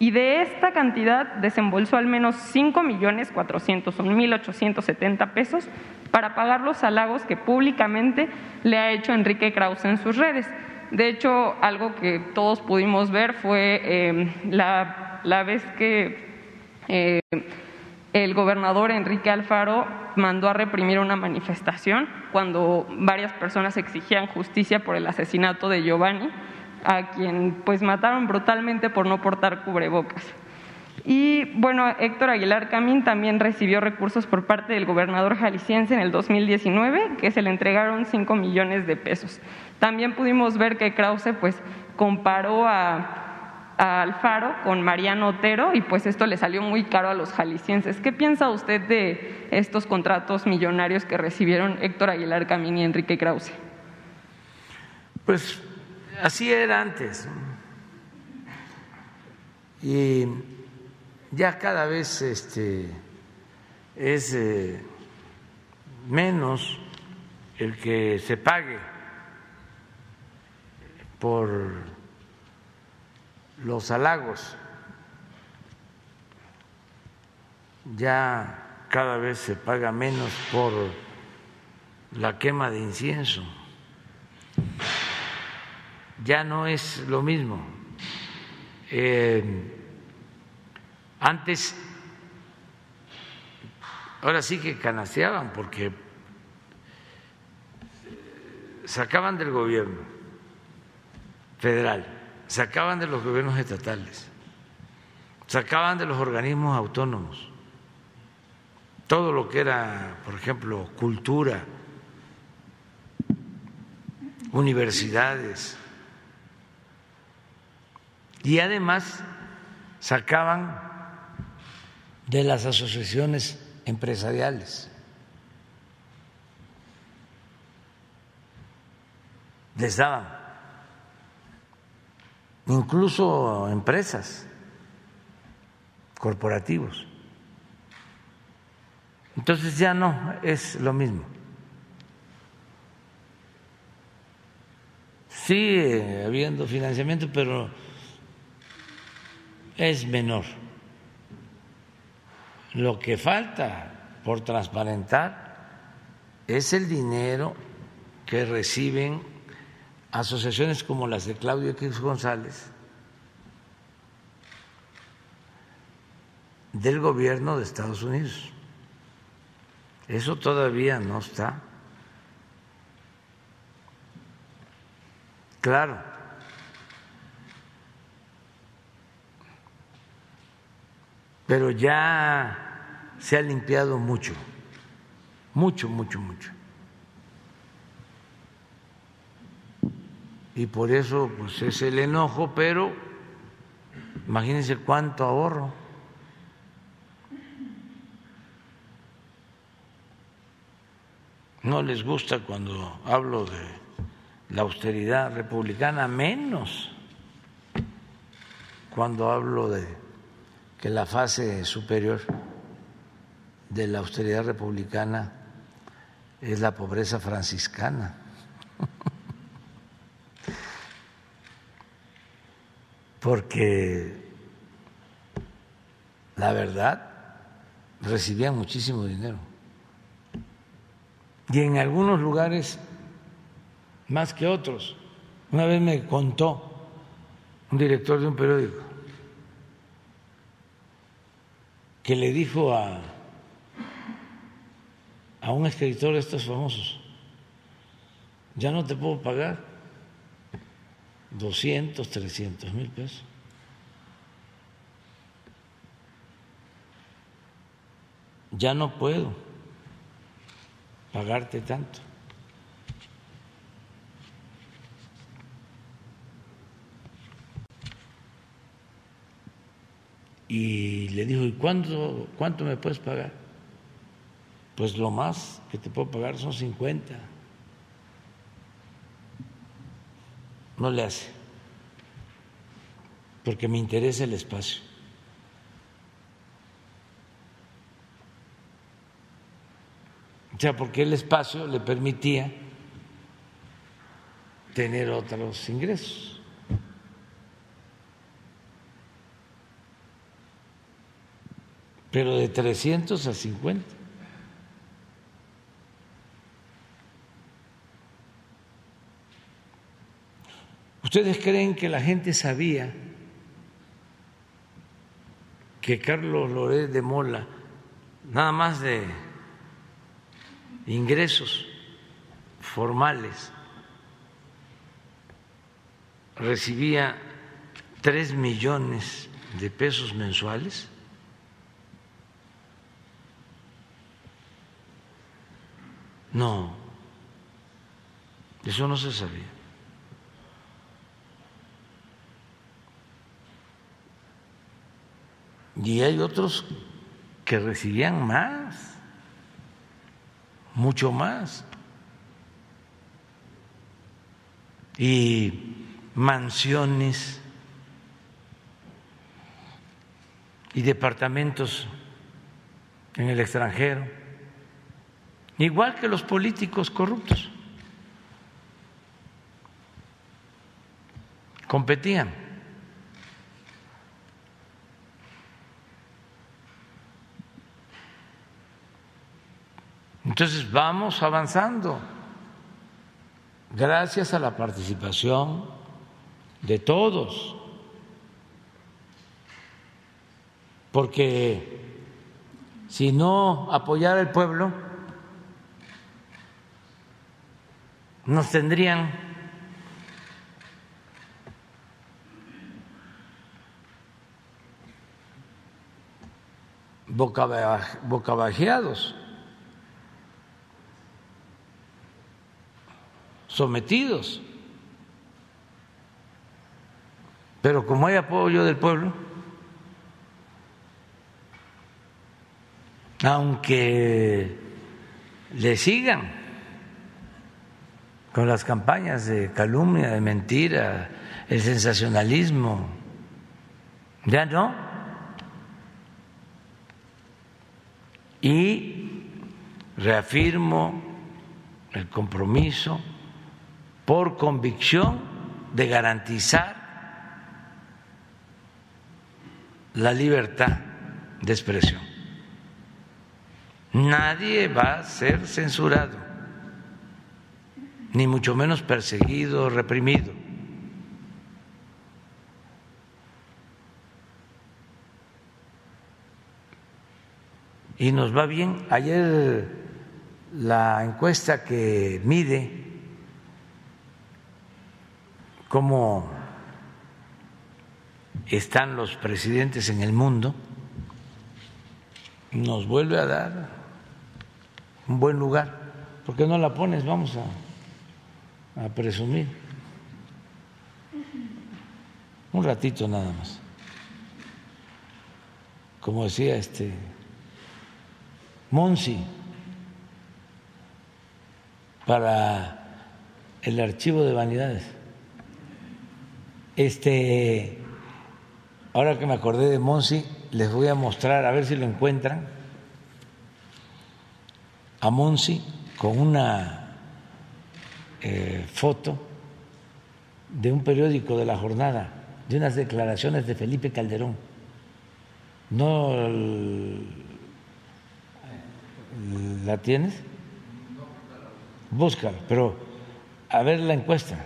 y de esta cantidad desembolsó al menos 5 millones 400, son 1.870 pesos, para pagar los halagos que públicamente le ha hecho Enrique Krause en sus redes. De hecho, algo que todos pudimos ver fue eh, la, la, vez que eh, el gobernador Enrique Alfaro mandó a reprimir una manifestación cuando varias personas exigían justicia por el asesinato de Giovanni, a quien pues mataron brutalmente por no portar cubrebocas. Y bueno, Héctor Aguilar Camín también recibió recursos por parte del gobernador jalisciense en el 2019, que se le entregaron 5 millones de pesos. También pudimos ver que Krause pues comparó a Alfaro con Mariano Otero y pues esto le salió muy caro a los jaliscienses. ¿Qué piensa usted de estos contratos millonarios que recibieron Héctor Aguilar Camín y Enrique Krause? Pues así era antes. Y ya cada vez este, es eh, menos el que se pague por los halagos. Ya cada vez se paga menos por la quema de incienso. Ya no es lo mismo. Eh, antes, ahora sí que canaseaban porque sacaban del gobierno federal, sacaban de los gobiernos estatales, sacaban de los organismos autónomos, todo lo que era, por ejemplo, cultura, universidades, y además sacaban de las asociaciones empresariales. Les daban incluso empresas, corporativos. Entonces ya no es lo mismo. Sigue habiendo financiamiento, pero es menor. Lo que falta por transparentar es el dinero que reciben asociaciones como las de Claudio X González del gobierno de Estados Unidos. Eso todavía no está claro. Pero ya se ha limpiado mucho, mucho, mucho, mucho. Y por eso pues es el enojo, pero imagínense cuánto ahorro. No les gusta cuando hablo de la austeridad republicana, menos cuando hablo de que la fase superior de la austeridad republicana es la pobreza franciscana. Porque la verdad recibían muchísimo dinero. Y en algunos lugares más que otros. Una vez me contó un director de un periódico que le dijo a, a un escritor de estos famosos, ya no te puedo pagar 200, 300 mil pesos. Ya no puedo pagarte tanto. Y le dijo, ¿y cuánto, cuánto me puedes pagar? Pues lo más que te puedo pagar son 50. No le hace, porque me interesa el espacio. O sea, porque el espacio le permitía tener otros ingresos. Pero de 300 a 50. ¿Ustedes creen que la gente sabía que Carlos Loret de Mola, nada más de ingresos formales, recibía tres millones de pesos mensuales? No, eso no se sabía. Y hay otros que recibían más, mucho más. Y mansiones y departamentos en el extranjero igual que los políticos corruptos. Competían. Entonces vamos avanzando gracias a la participación de todos, porque si no apoyara el pueblo, nos tendrían bocabajeados, sometidos. Pero como hay apoyo del pueblo, aunque le sigan con las campañas de calumnia, de mentira, el sensacionalismo, ya no. Y reafirmo el compromiso por convicción de garantizar la libertad de expresión. Nadie va a ser censurado, ni mucho menos perseguido, reprimido. Y nos va bien. Ayer la encuesta que mide cómo están los presidentes en el mundo, nos vuelve a dar un buen lugar. ¿Por qué no la pones? Vamos a, a presumir. Un ratito nada más. Como decía este Monsi, para el archivo de vanidades. Este Ahora que me acordé de Monsi, les voy a mostrar, a ver si lo encuentran, a Monsi con una eh, foto de un periódico de la jornada, de unas declaraciones de Felipe Calderón. ¿No la tienes? Búscala, pero a ver la encuesta.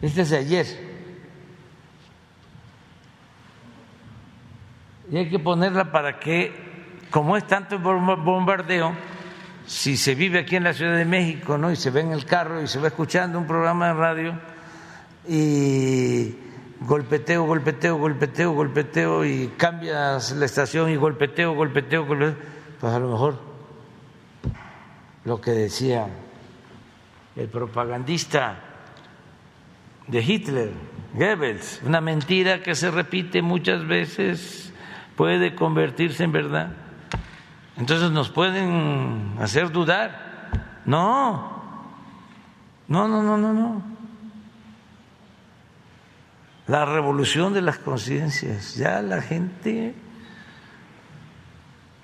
Este es de ayer. y hay que ponerla para que, como es tanto bombardeo, si se vive aquí en la Ciudad de México, ¿no? Y se ve en el carro y se va escuchando un programa de radio y golpeteo, golpeteo, golpeteo, golpeteo y cambias la estación y golpeteo, golpeteo, golpeteo, pues a lo mejor lo que decía el propagandista de Hitler, Goebbels, una mentira que se repite muchas veces puede convertirse en verdad. Entonces nos pueden hacer dudar. No, no, no, no, no, no. La revolución de las conciencias, ya la gente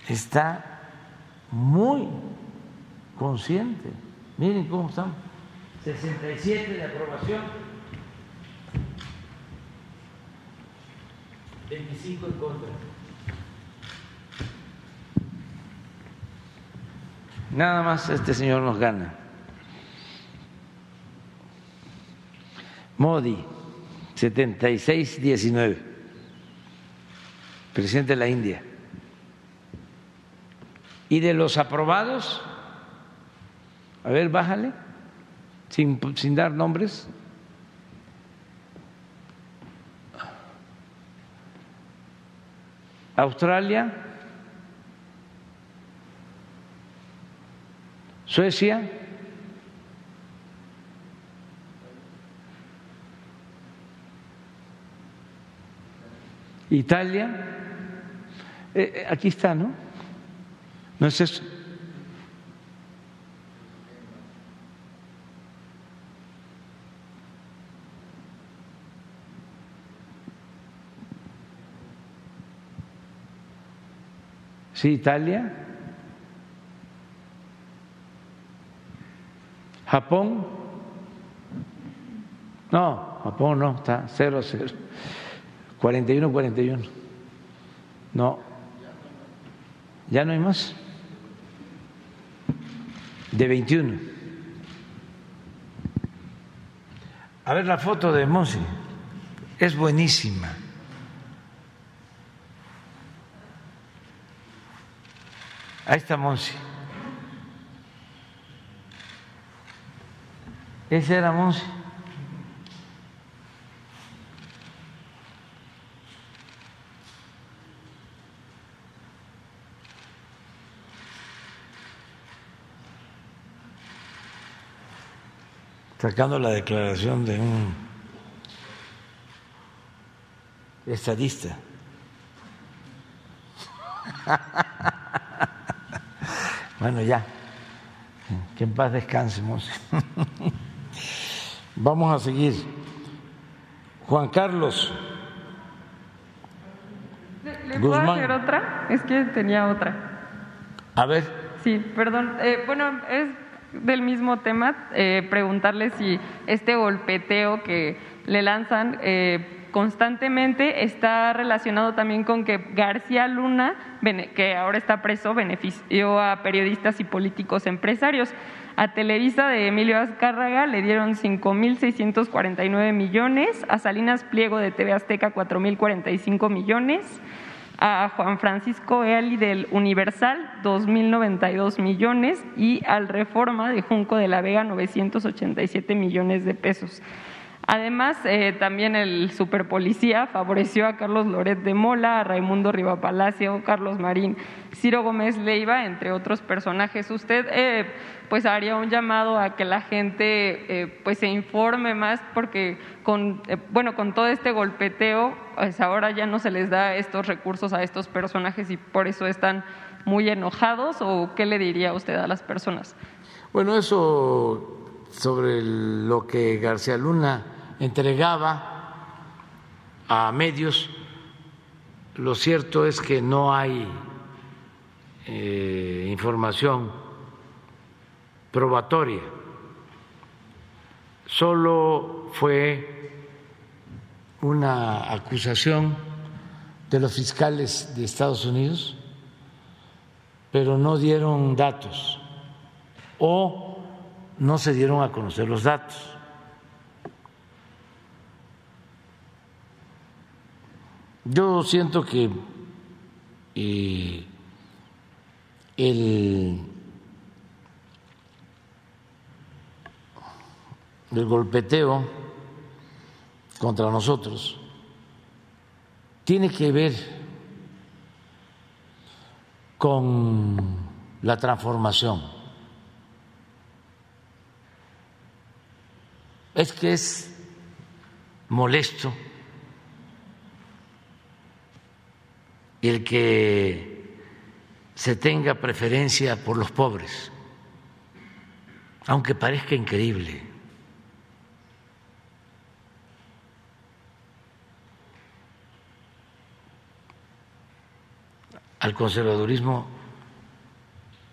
está muy consciente. Miren cómo están. 67 de aprobación, 25 en contra. Nada más este señor nos gana. Modi, 76-19, presidente de la India. Y de los aprobados, a ver, bájale, sin, sin dar nombres. Australia, Suecia, Italia, eh, eh, aquí está, ¿no? ¿No es eso? Sí, Italia. Japón, no, Japón no, está 0, 0, 41, 41. No, ya no hay más. De 21. A ver la foto de Monsi, es buenísima. Ahí está Monsi. Ese era Monse. Sacando la declaración de un estadista. Bueno, ya. Que en paz descansemos. Vamos a seguir. Juan Carlos. ¿Le, puedo hacer otra? Es que tenía otra. A ver. Sí, perdón. Eh, bueno, es del mismo tema. Eh, preguntarle si este golpeteo que le lanzan eh, constantemente está relacionado también con que García Luna, que ahora está preso, benefició a periodistas y políticos empresarios. A Televisa de Emilio Azcárraga le dieron 5.649 millones, a Salinas Pliego de TV Azteca 4.045 millones, a Juan Francisco Eali del Universal 2.092 millones y al Reforma de Junco de la Vega 987 millones de pesos. Además, eh, también el superpolicía favoreció a Carlos Loret de Mola, a Raimundo Rivapalacio, Carlos Marín, Ciro Gómez Leiva, entre otros personajes. Usted eh, pues haría un llamado a que la gente eh, pues se informe más porque con bueno con todo este golpeteo pues ahora ya no se les da estos recursos a estos personajes y por eso están muy enojados o qué le diría usted a las personas. Bueno, eso sobre lo que García Luna entregaba a medios. Lo cierto es que no hay eh, información probatoria, solo fue una acusación de los fiscales de Estados Unidos, pero no dieron datos o no se dieron a conocer los datos. Yo siento que eh, el, el golpeteo contra nosotros tiene que ver con la transformación. Es que es molesto el que se tenga preferencia por los pobres, aunque parezca increíble. Al conservadurismo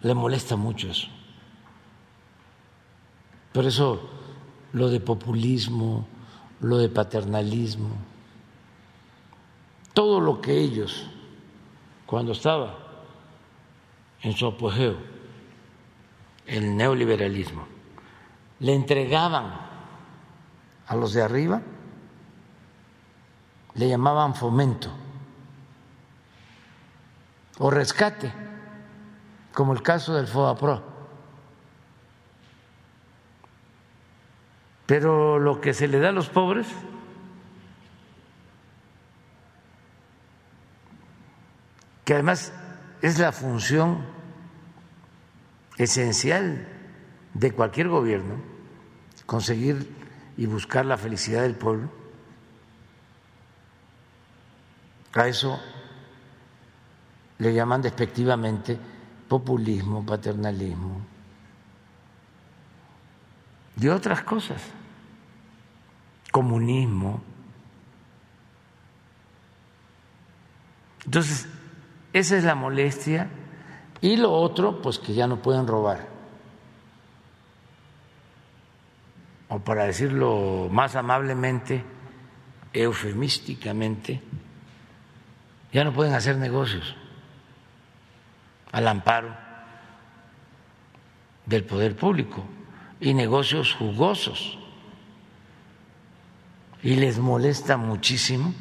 le molesta mucho eso. Por eso lo de populismo, lo de paternalismo, todo lo que ellos cuando estaba en su apogeo el neoliberalismo, le entregaban a los de arriba, le llamaban fomento o rescate, como el caso del FOAPRO. Pero lo que se le da a los pobres que además es la función esencial de cualquier gobierno, conseguir y buscar la felicidad del pueblo. A eso le llaman despectivamente populismo, paternalismo y otras cosas, comunismo. Entonces, esa es la molestia. Y lo otro, pues que ya no pueden robar. O para decirlo más amablemente, eufemísticamente, ya no pueden hacer negocios al amparo del poder público y negocios jugosos. Y les molesta muchísimo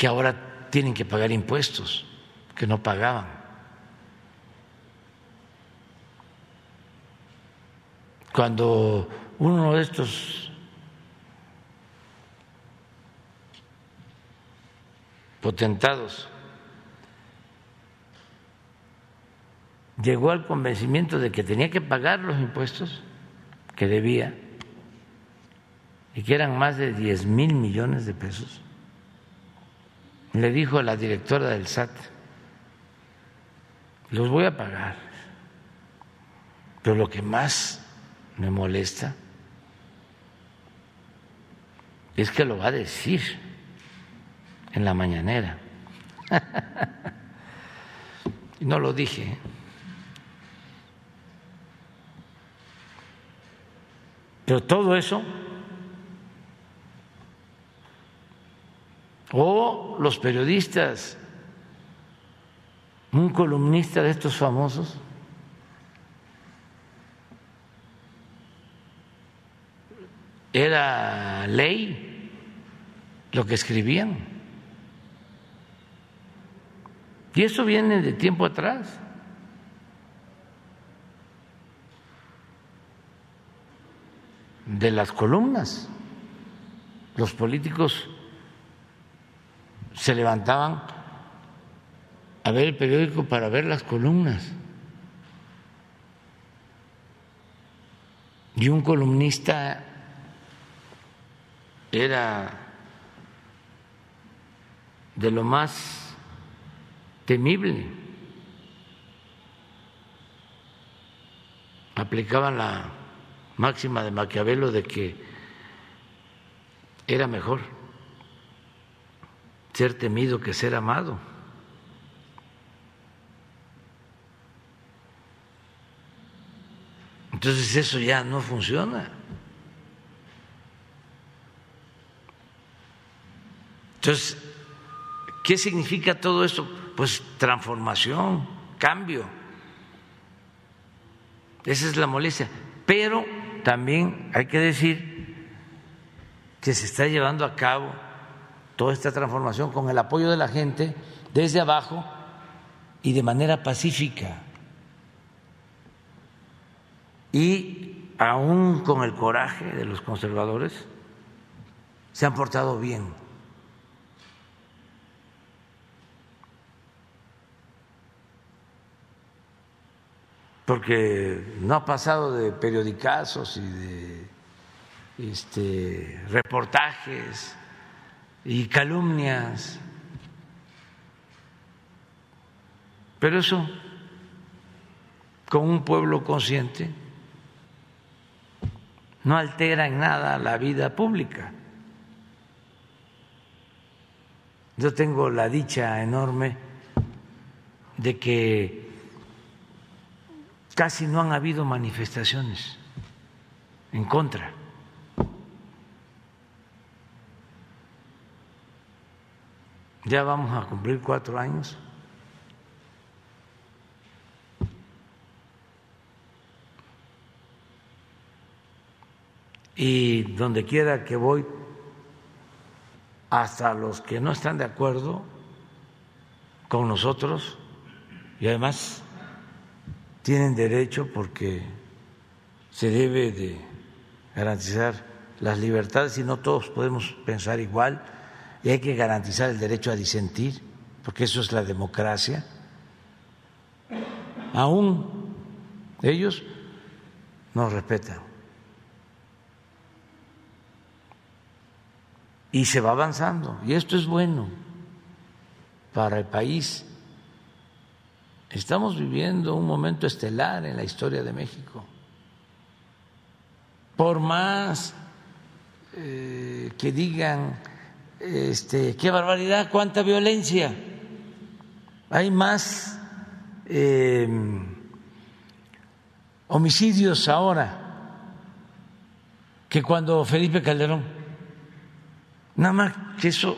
que ahora tienen que pagar impuestos que no pagaban. cuando uno de estos potentados llegó al convencimiento de que tenía que pagar los impuestos que debía y que eran más de 10 mil millones de pesos, le dijo a la directora del SAT, los voy a pagar, pero lo que más me molesta es que lo va a decir en la mañanera. no lo dije. ¿eh? Pero todo eso, o los periodistas, un columnista de estos famosos, era ley lo que escribían. Y eso viene de tiempo atrás. de las columnas. Los políticos se levantaban a ver el periódico para ver las columnas. Y un columnista era de lo más temible. Aplicaban la máxima de Maquiavelo de que era mejor ser temido que ser amado. Entonces eso ya no funciona. Entonces, ¿qué significa todo esto? Pues transformación, cambio. Esa es la molestia. Pero también hay que decir que se está llevando a cabo toda esta transformación con el apoyo de la gente desde abajo y de manera pacífica. Y aún con el coraje de los conservadores, se han portado bien. porque no ha pasado de periodicazos y de este, reportajes y calumnias. Pero eso, con un pueblo consciente, no altera en nada la vida pública. Yo tengo la dicha enorme de que casi no han habido manifestaciones en contra. Ya vamos a cumplir cuatro años. Y donde quiera que voy, hasta los que no están de acuerdo con nosotros, y además tienen derecho porque se debe de garantizar las libertades y no todos podemos pensar igual y hay que garantizar el derecho a disentir porque eso es la democracia. Aún ellos nos respetan. Y se va avanzando y esto es bueno para el país Estamos viviendo un momento estelar en la historia de México. Por más eh, que digan, este, qué barbaridad, cuánta violencia, hay más em, homicidios ahora que cuando Felipe Calderón. Nada más que eso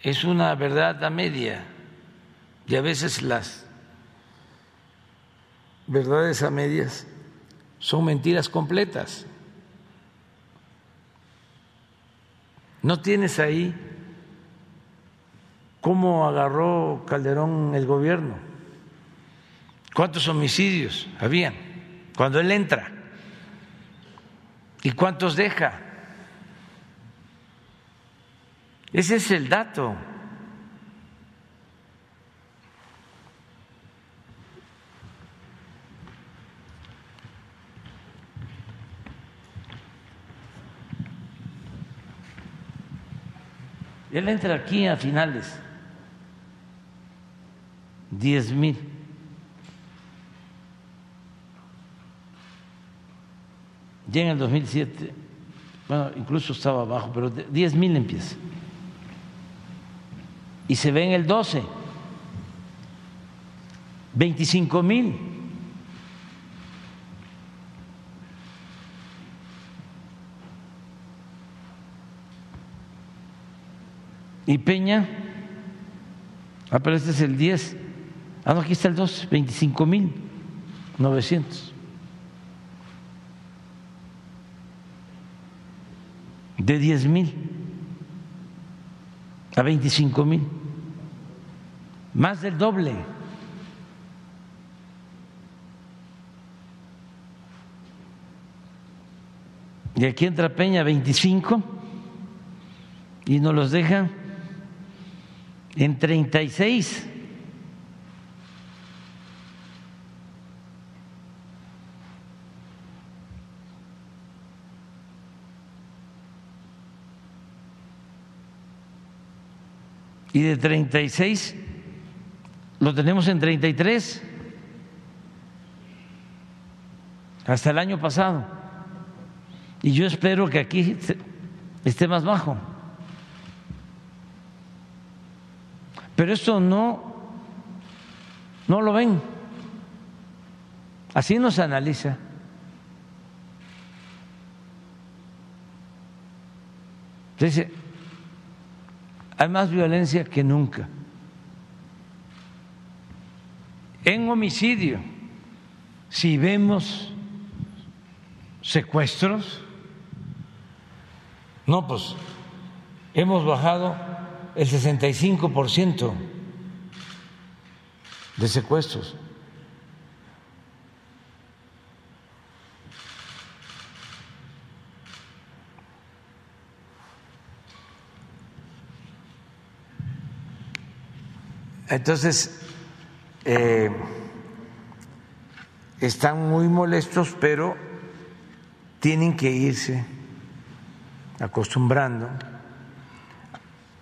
es una verdad a media y a veces las verdades a medias son mentiras completas. No tienes ahí cómo agarró Calderón el gobierno, cuántos homicidios habían cuando él entra y cuántos deja. Ese es el dato. Él entra aquí a finales, diez mil. Ya en el 2007, bueno, incluso estaba abajo, pero diez mil empieza. Y se ve en el 12, 25 mil. Y Peña, ah, pero este es el 10. Ah, no, aquí está el 2, 25 mil 900. De 10 mil a 25 mil. Más del doble. Y aquí entra Peña 25 y nos los dejan en 36. Y de 36 lo tenemos en 33 hasta el año pasado. Y yo espero que aquí esté más bajo. Pero esto no, no lo ven. Así nos analiza. Dice, hay más violencia que nunca. En homicidio, si vemos secuestros, no, pues hemos bajado el 65% de secuestros. Entonces, eh, están muy molestos, pero tienen que irse acostumbrando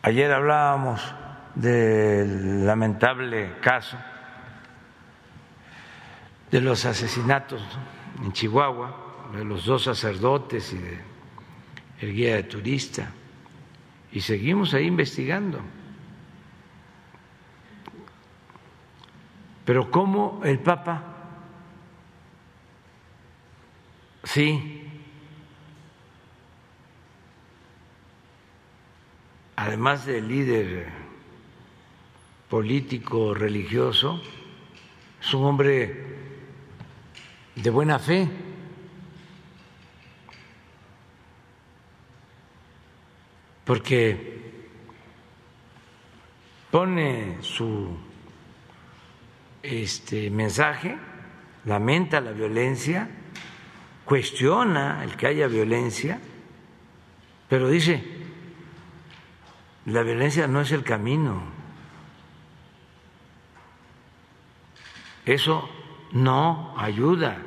Ayer hablábamos del lamentable caso de los asesinatos en Chihuahua, de los dos sacerdotes y de el guía de turista, y seguimos ahí investigando. Pero ¿cómo el Papa? Sí, además de líder político religioso, es un hombre de buena fe. Porque pone su este mensaje, lamenta la violencia, cuestiona el que haya violencia, pero dice, la violencia no es el camino. Eso no ayuda.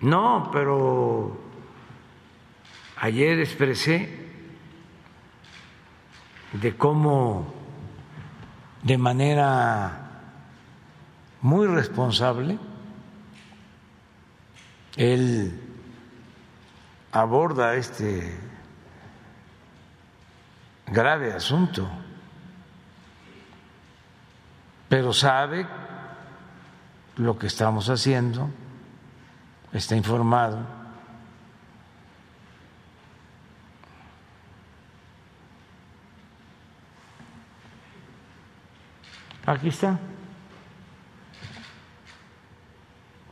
No, pero ayer expresé de cómo de manera muy responsable él aborda este grave asunto, pero sabe lo que estamos haciendo, está informado. Aquí está.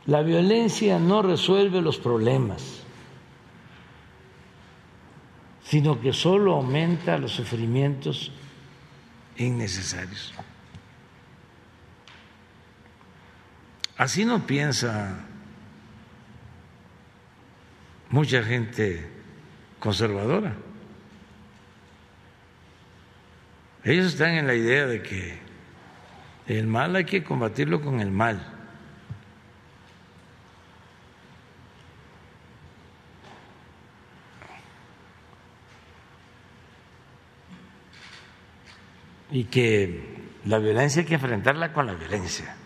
La violencia no resuelve los problemas sino que solo aumenta los sufrimientos innecesarios. Así no piensa mucha gente conservadora. Ellos están en la idea de que el mal hay que combatirlo con el mal. Y que la violencia hay que enfrentarla con la violencia.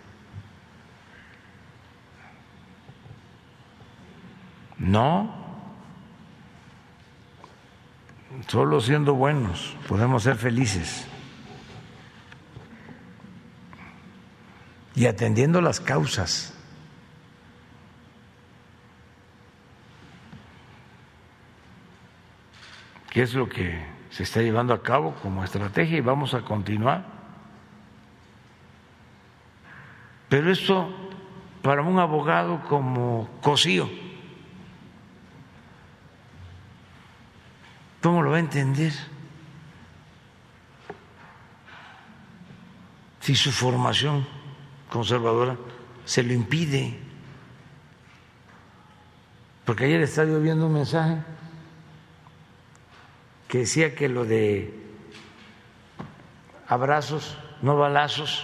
No, solo siendo buenos podemos ser felices. Y atendiendo las causas. que es lo que se está llevando a cabo como estrategia y vamos a continuar. Pero esto para un abogado como Cosío, ¿cómo lo va a entender? Si su formación conservadora se lo impide. Porque ayer estaba yo viendo un mensaje que decía que lo de abrazos, no balazos,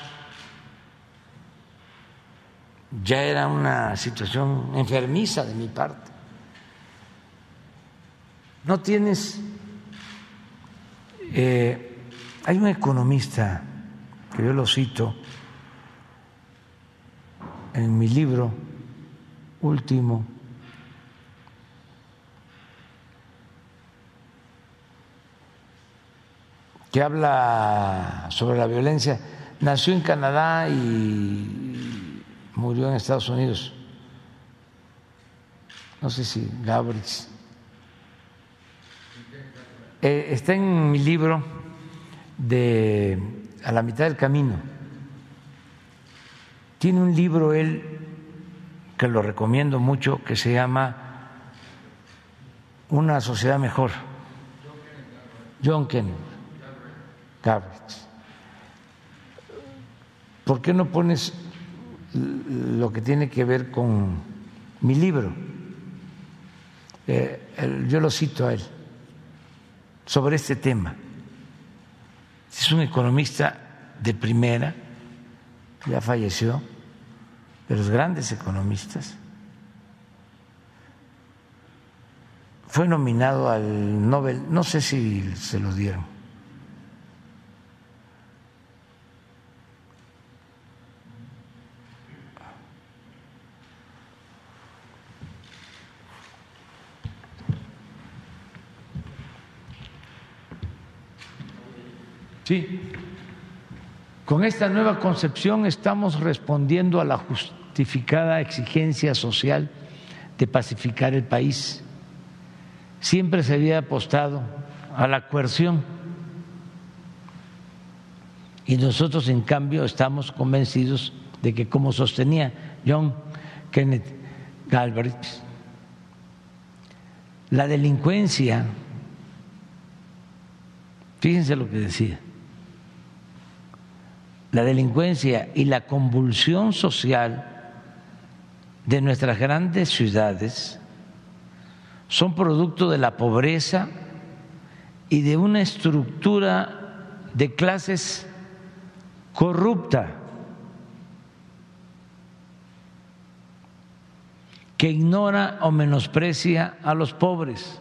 ya era una situación enfermiza de mi parte. No tienes... Eh, hay un economista que yo lo cito en mi libro último, que habla sobre la violencia. Nació en Canadá y murió en Estados Unidos. No sé si Gabriel. Eh, está en mi libro de A la mitad del camino. Tiene un libro él que lo recomiendo mucho que se llama Una sociedad mejor. John Kennedy ¿Por qué no pones lo que tiene que ver con mi libro. Eh, yo lo cito a él sobre este tema. Es un economista de primera, ya falleció, de los grandes economistas. Fue nominado al Nobel, no sé si se lo dieron Sí, con esta nueva concepción estamos respondiendo a la justificada exigencia social de pacificar el país. Siempre se había apostado a la coerción y nosotros en cambio estamos convencidos de que como sostenía John Kenneth Galbraith, la delincuencia, fíjense lo que decía, la delincuencia y la convulsión social de nuestras grandes ciudades son producto de la pobreza y de una estructura de clases corrupta que ignora o menosprecia a los pobres.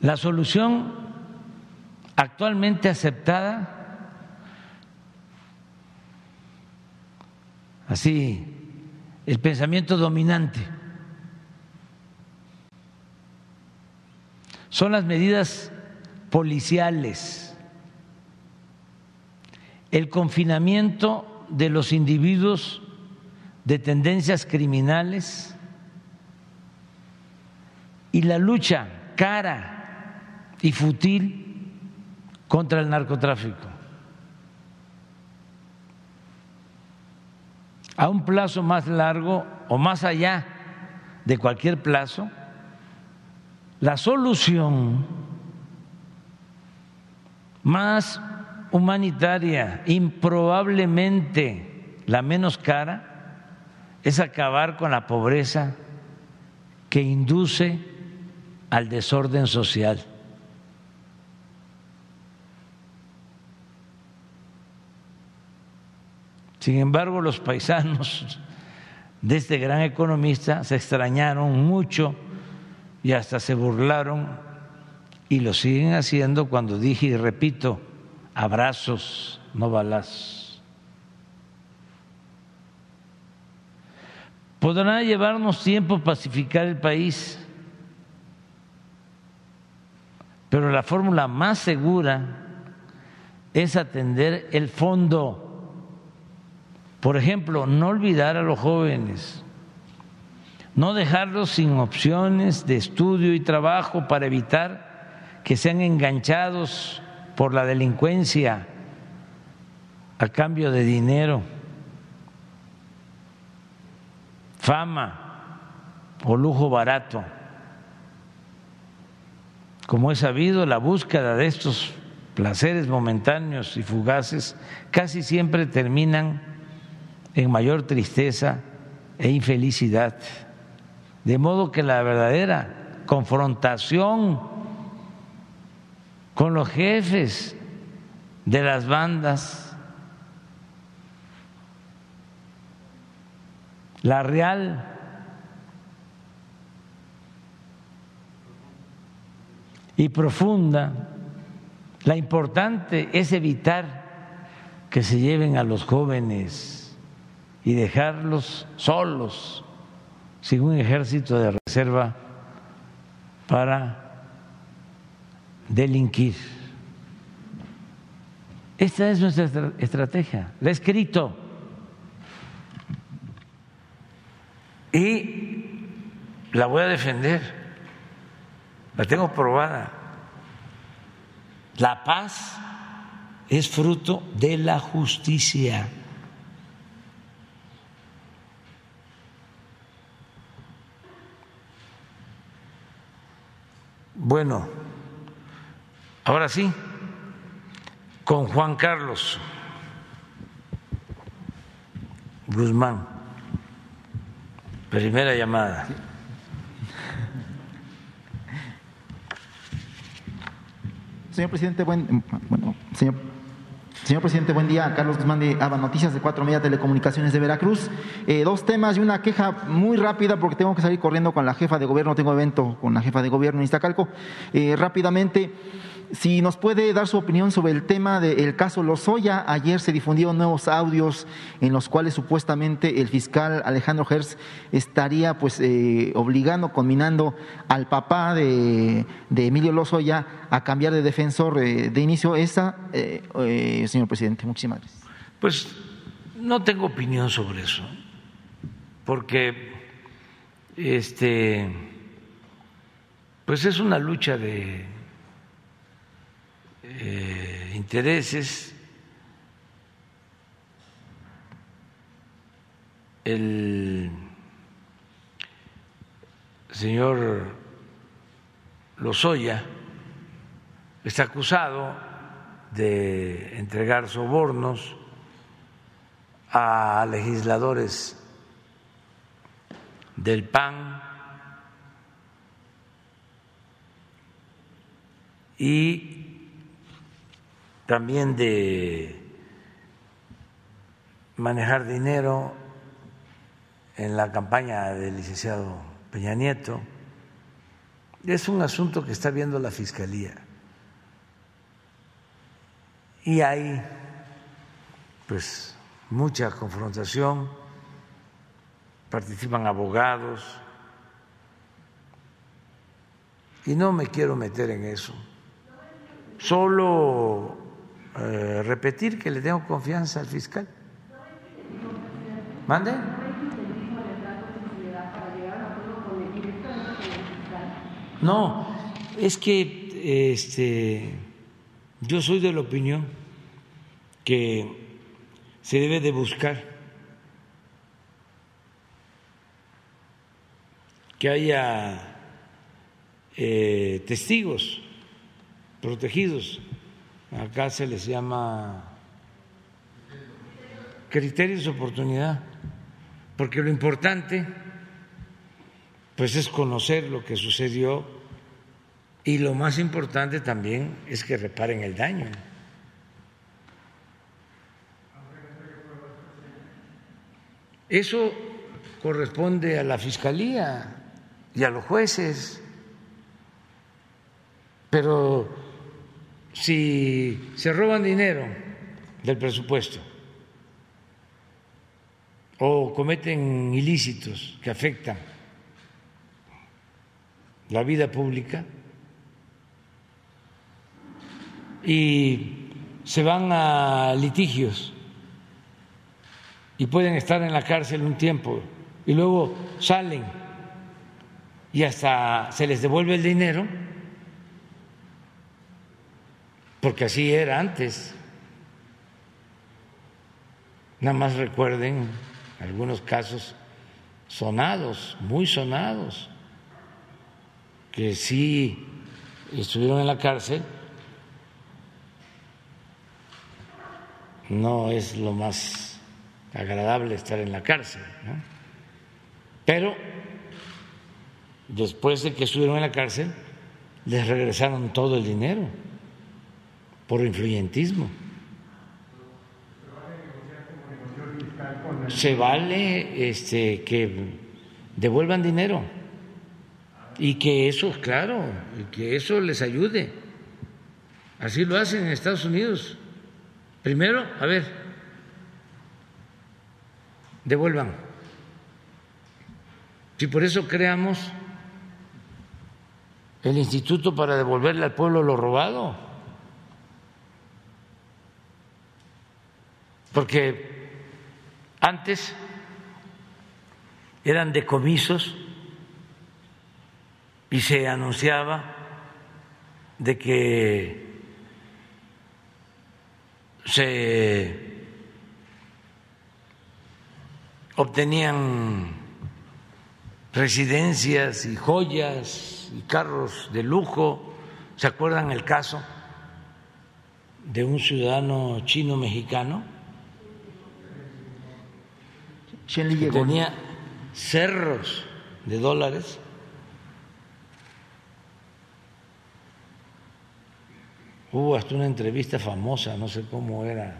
La solución actualmente aceptada, así el pensamiento dominante. Son las medidas policiales, el confinamiento de los individuos de tendencias criminales y la lucha cara y futil contra el narcotráfico. A un plazo más largo o más allá de cualquier plazo, la solución más humanitaria, improbablemente la menos cara, es acabar con la pobreza que induce al desorden social. Sin embargo, los paisanos de este gran economista se extrañaron mucho y hasta se burlaron y lo siguen haciendo cuando dije y repito, abrazos, no balas. Podrá llevarnos tiempo pacificar el país, pero la fórmula más segura es atender el fondo por ejemplo, no olvidar a los jóvenes, no dejarlos sin opciones de estudio y trabajo para evitar que sean enganchados por la delincuencia a cambio de dinero, fama o lujo barato. Como es sabido, la búsqueda de estos placeres momentáneos y fugaces casi siempre terminan en mayor tristeza e infelicidad. De modo que la verdadera confrontación con los jefes de las bandas, la real y profunda, la importante es evitar que se lleven a los jóvenes y dejarlos solos, sin un ejército de reserva para delinquir. Esta es nuestra estrategia, la he escrito. Y la voy a defender, la tengo probada. La paz es fruto de la justicia. Bueno, ahora sí, con Juan Carlos Guzmán. Primera llamada. Señor presidente, buen, bueno, señor Señor presidente, buen día. Carlos Guzmán de ABA Noticias de Cuatro Media Telecomunicaciones de Veracruz. Eh, dos temas y una queja muy rápida porque tengo que salir corriendo con la jefa de gobierno. Tengo evento con la jefa de gobierno en Iztacalco. Eh, rápidamente, si nos puede dar su opinión sobre el tema del caso Lozoya. Ayer se difundieron nuevos audios en los cuales supuestamente el fiscal Alejandro Gers estaría pues eh, obligando, conminando al papá de, Emilio Lozoya a cambiar de defensor de inicio. Esa, señor presidente, muchísimas gracias. Pues no tengo opinión sobre eso, porque este, pues es una lucha de eh, intereses, el señor Lozoya está acusado de entregar sobornos a legisladores del PAN y también de manejar dinero en la campaña del licenciado Peña Nieto. Es un asunto que está viendo la Fiscalía. Y hay pues mucha confrontación, participan abogados, y no me quiero meter en eso. Solo eh, repetir que le tengo confianza al fiscal. ¿Mande? No, es que este, yo soy de la opinión que se debe de buscar que haya eh, testigos protegidos. Acá se les llama criterios de oportunidad, porque lo importante pues es conocer lo que sucedió y lo más importante también es que reparen el daño. Eso corresponde a la Fiscalía y a los jueces, pero si se roban dinero del presupuesto o cometen ilícitos que afectan la vida pública y se van a litigios y pueden estar en la cárcel un tiempo y luego salen y hasta se les devuelve el dinero, porque así era antes. Nada más recuerden algunos casos sonados, muy sonados, que sí estuvieron en la cárcel, no es lo más agradable estar en la cárcel, pero después de que estuvieron en la cárcel, les regresaron todo el dinero por influyentismo. Se vale este, que devuelvan dinero y que eso, claro, que eso les ayude. Así lo hacen en Estados Unidos. Primero, a ver, devuelvan. Si por eso creamos el instituto para devolverle al pueblo lo robado. Porque antes eran decomisos y se anunciaba de que se obtenían residencias y joyas y carros de lujo. ¿Se acuerdan el caso de un ciudadano chino mexicano? Que tenía cerros de dólares Hubo hasta una entrevista famosa, no sé cómo era,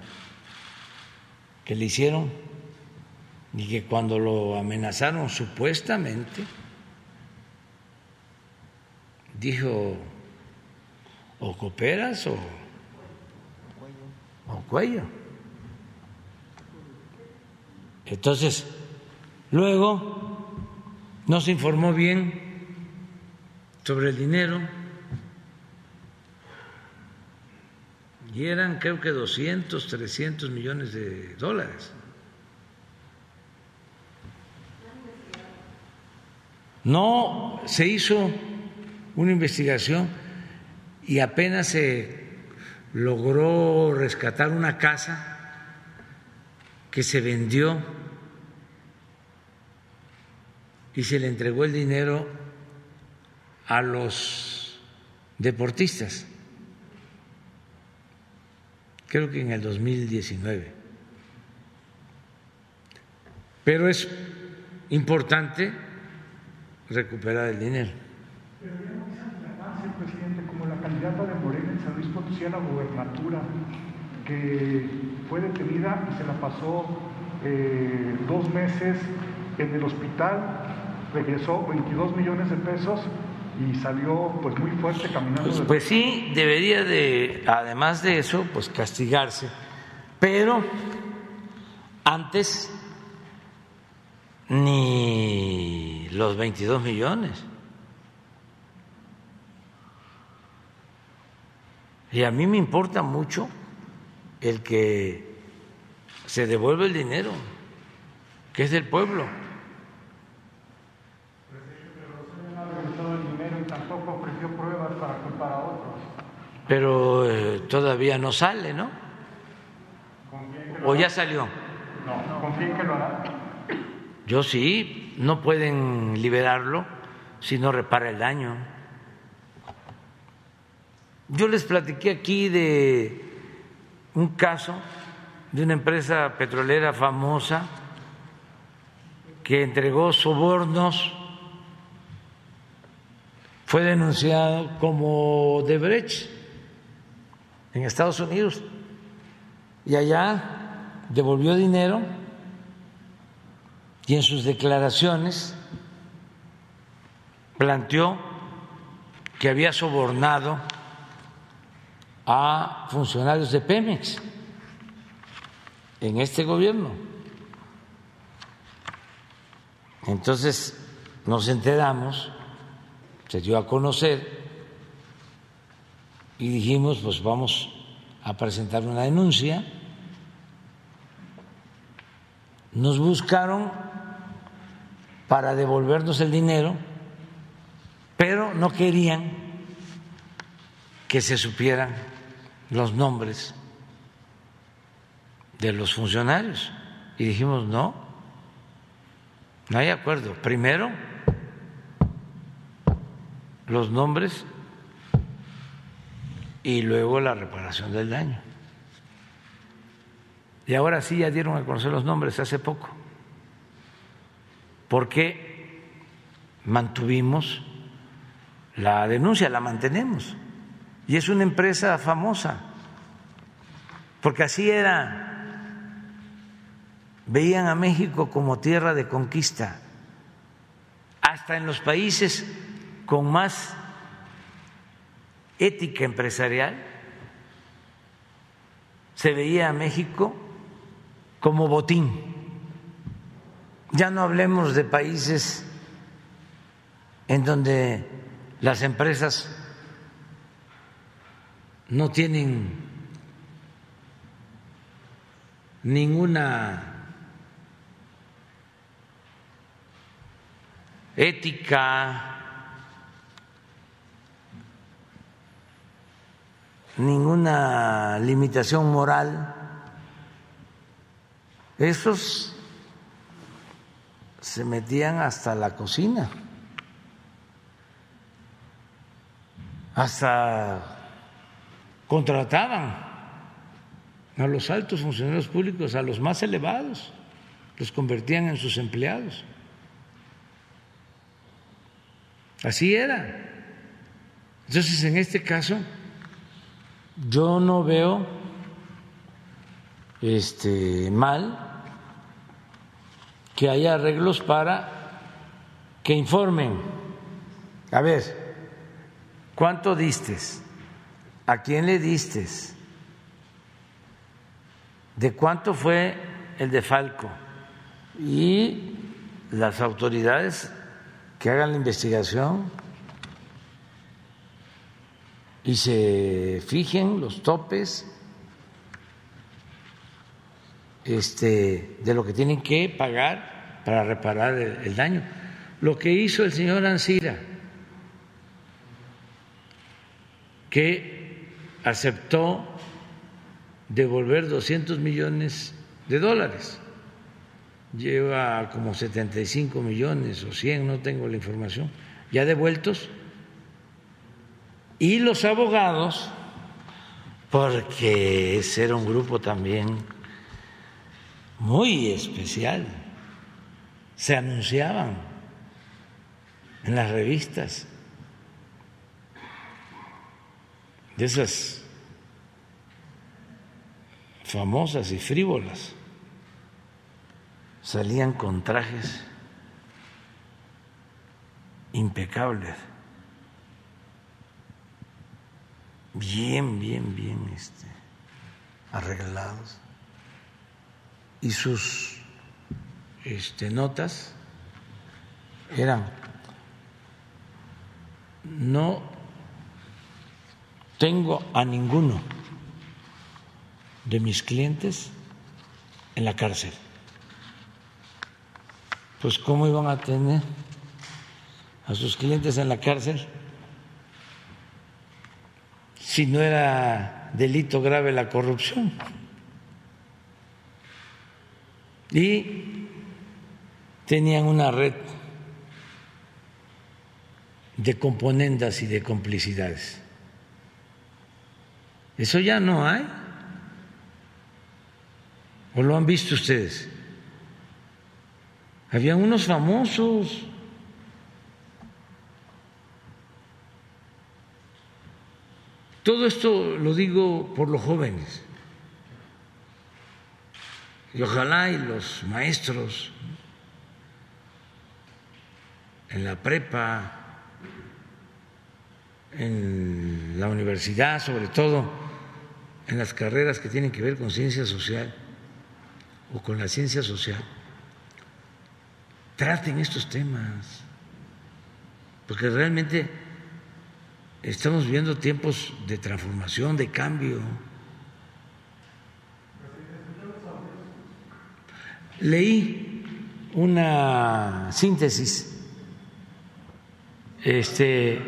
que le hicieron y que cuando lo amenazaron supuestamente, dijo, o cooperas o, o cuello. Entonces, luego no se informó bien sobre el dinero y eran creo que 200, 300 millones de dólares. No se hizo una investigación y apenas se logró rescatar una casa que se vendió y se le entregó el dinero a los deportistas creo que en el 2019. Pero es importante recuperar el dinero. Pero ya no avance, presidente, como la candidata de Morena en San Luis Potosí a la gobernatura, que fue detenida y se la pasó eh, dos meses en el hospital, regresó 22 millones de pesos y salió pues muy fuerte caminando. Pues, pues, sí, debería de, además de eso, pues castigarse, pero antes ni los 22 millones. Y a mí me importa mucho el que se devuelva el dinero, que es del pueblo. Pero eh, todavía no sale, ¿no? ¿O ya salió? No, confíen que lo hará. Yo sí, no pueden liberarlo si no repara el daño. Yo les platiqué aquí de un caso de una empresa petrolera famosa que entregó sobornos, fue denunciado como Debrecht en Estados Unidos y allá devolvió dinero y en sus declaraciones planteó que había sobornado a funcionarios de Pemex en este gobierno. Entonces nos enteramos, se dio a conocer y dijimos, pues vamos a presentar una denuncia. Nos buscaron para devolvernos el dinero, pero no querían que se supieran los nombres de los funcionarios. Y dijimos, no, no hay acuerdo. Primero, los nombres y luego la reparación del daño. Y ahora sí ya dieron a conocer los nombres hace poco, porque mantuvimos la denuncia, la mantenemos. Y es una empresa famosa, porque así era. Veían a México como tierra de conquista, hasta en los países con más ética empresarial, se veía a México como botín. Ya no hablemos de países en donde las empresas no tienen ninguna ética, ninguna limitación moral. Esos se metían hasta la cocina, hasta contrataban a los altos funcionarios públicos, a los más elevados, los convertían en sus empleados. Así era. Entonces, en este caso, yo no veo este mal que haya arreglos para que informen. A ver, ¿cuánto distes? ¿A quién le distes? ¿De cuánto fue el de Falco? Y las autoridades que hagan la investigación y se fijen los topes este, de lo que tienen que pagar para reparar el, daño. Lo que hizo el señor Ansira, que aceptó devolver 200 millones de dólares. Lleva como 75 millones o 100, no tengo la información, ya devueltos y los abogados, porque ese era un grupo también muy especial, se anunciaban en las revistas. De esas famosas y frívolas, salían con trajes impecables bien, bien, bien este, arreglados. Y sus este, notas eran, no tengo a ninguno de mis clientes en la cárcel. Pues ¿cómo iban a tener a sus clientes en la cárcel? Si no era delito grave la corrupción. Y tenían una red de componendas y de complicidades. Eso ya no hay. ¿O lo han visto ustedes? Habían unos famosos. Todo esto lo digo por los jóvenes. Y ojalá y los maestros en la prepa, en la universidad, sobre todo en las carreras que tienen que ver con ciencia social o con la ciencia social, traten estos temas, porque realmente estamos viviendo tiempos de transformación, de cambio. Leí una síntesis este,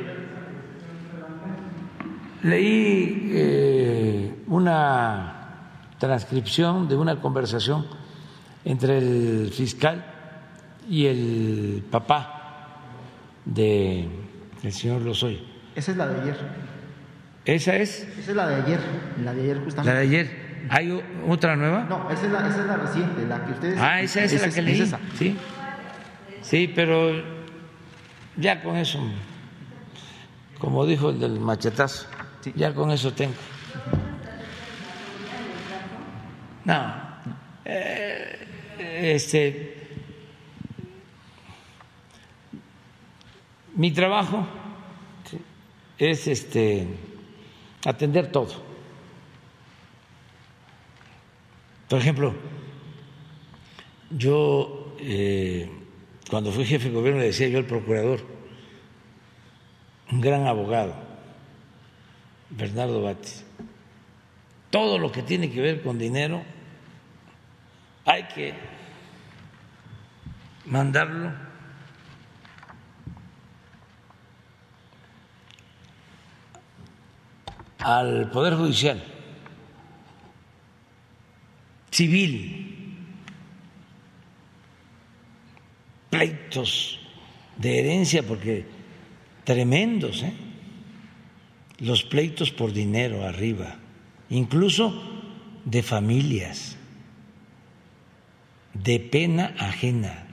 leí eh, una transcripción de una conversación entre el fiscal y el papá de el señor Lozoya. Esa es la de ayer. ¿Esa es? Esa es la de ayer, la de ayer justamente. La de ayer. ¿Hay otra nueva? No, esa es la, esa es la reciente, la que ustedes... Ah, esa es la que leí. Sí, sí, pero ya con eso, como dijo el del machetazo, ya con eso tengo. No, eh, este, mi trabajo es este atender todo. Por ejemplo, yo eh, cuando fui jefe de gobierno le decía yo al procurador, un gran abogado, Bernardo Batis, todo lo que tiene que ver con dinero hay que mandarlo al Poder Judicial civil pleitos de herencia, porque tremendos, ¿eh? los pleitos por dinero arriba, incluso de familias, de pena ajena.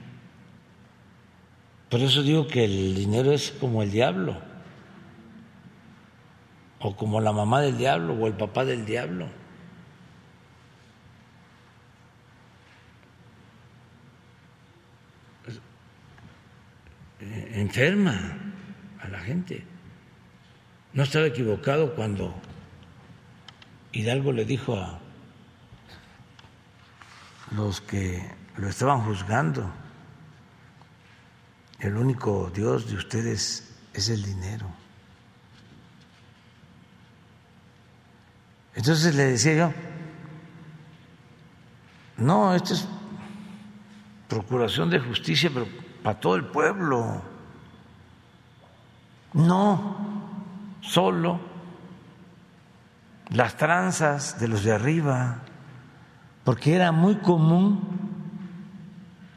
Por eso digo que el dinero es como el diablo, o como la mamá del diablo, o el papá del diablo. enferma a la gente. No estaba equivocado cuando Hidalgo le dijo a los que lo estaban juzgando, el único Dios de ustedes es el dinero. Entonces le decía yo, no, esto es procuración de justicia, pero para todo el pueblo. No solo las tranzas de los de arriba, porque era muy común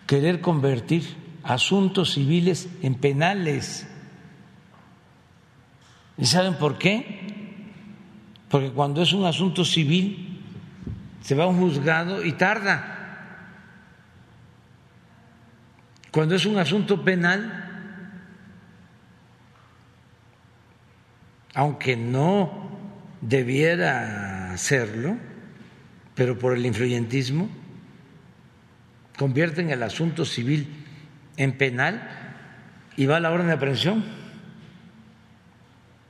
querer convertir asuntos civiles en penales. ¿Y saben por qué? Porque cuando es un asunto civil se va a un juzgado y tarda. Cuando es un asunto penal, aunque no debiera serlo, pero por el influyentismo, convierten el asunto civil en penal y va a la orden de aprehensión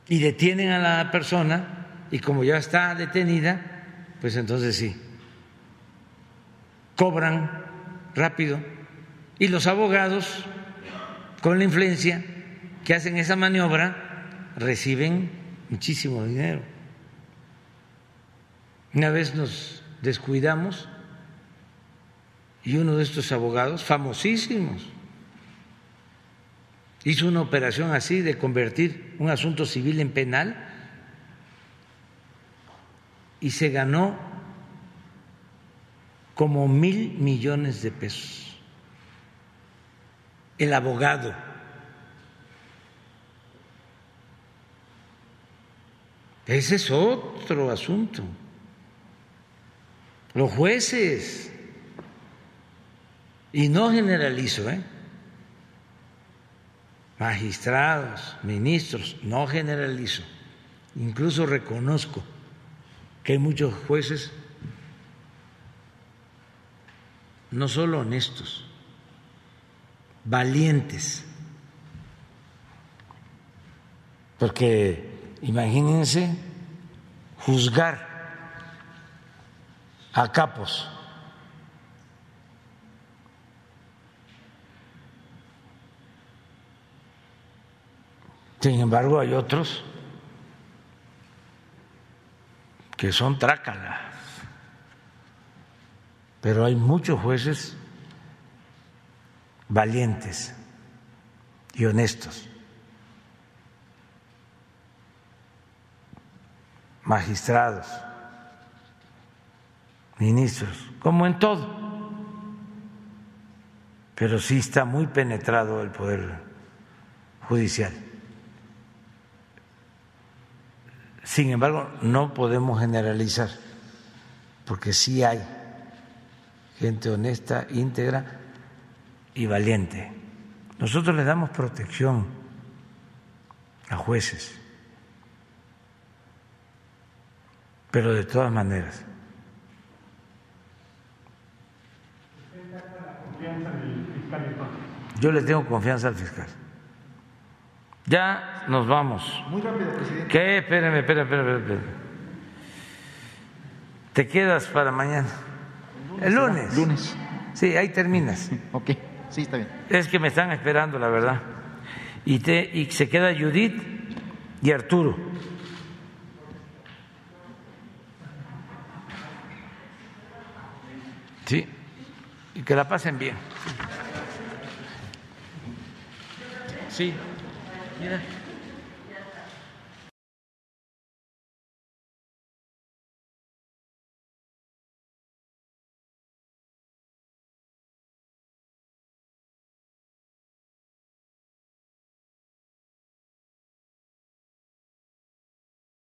y detienen a la persona y como ya está detenida, pues entonces sí, cobran rápido y los abogados, con la influencia que hacen esa maniobra, reciben muchísimo dinero. Una vez nos descuidamos y uno de estos abogados, famosísimos, hizo una operación así de convertir un asunto civil en penal y se ganó como mil millones de pesos el abogado. Ese es otro asunto. Los jueces Y no generalizo, ¿eh? Magistrados, ministros, no generalizo. Incluso reconozco que hay muchos jueces no solo honestos, valientes, porque imagínense juzgar a capos. Sin embargo, hay otros que son trácalas, pero hay muchos jueces valientes y honestos, magistrados ministros, como en todo, pero sí está muy penetrado el Poder Judicial. Sin embargo, no podemos generalizar, porque sí hay gente honesta, íntegra y valiente. Nosotros le damos protección a jueces, pero de todas maneras Yo le tengo confianza al fiscal. Ya nos vamos. Muy rápido, presidente. ¿Qué? Espérame, espérame, espérame, espérame. Te quedas para mañana. El lunes. Lunes. Sí, ahí terminas. Ok, sí, está bien. Es que me están esperando, la verdad. Y, te, y se queda Judith y Arturo. Sí, y que la pasen bien. Sí, 你呢？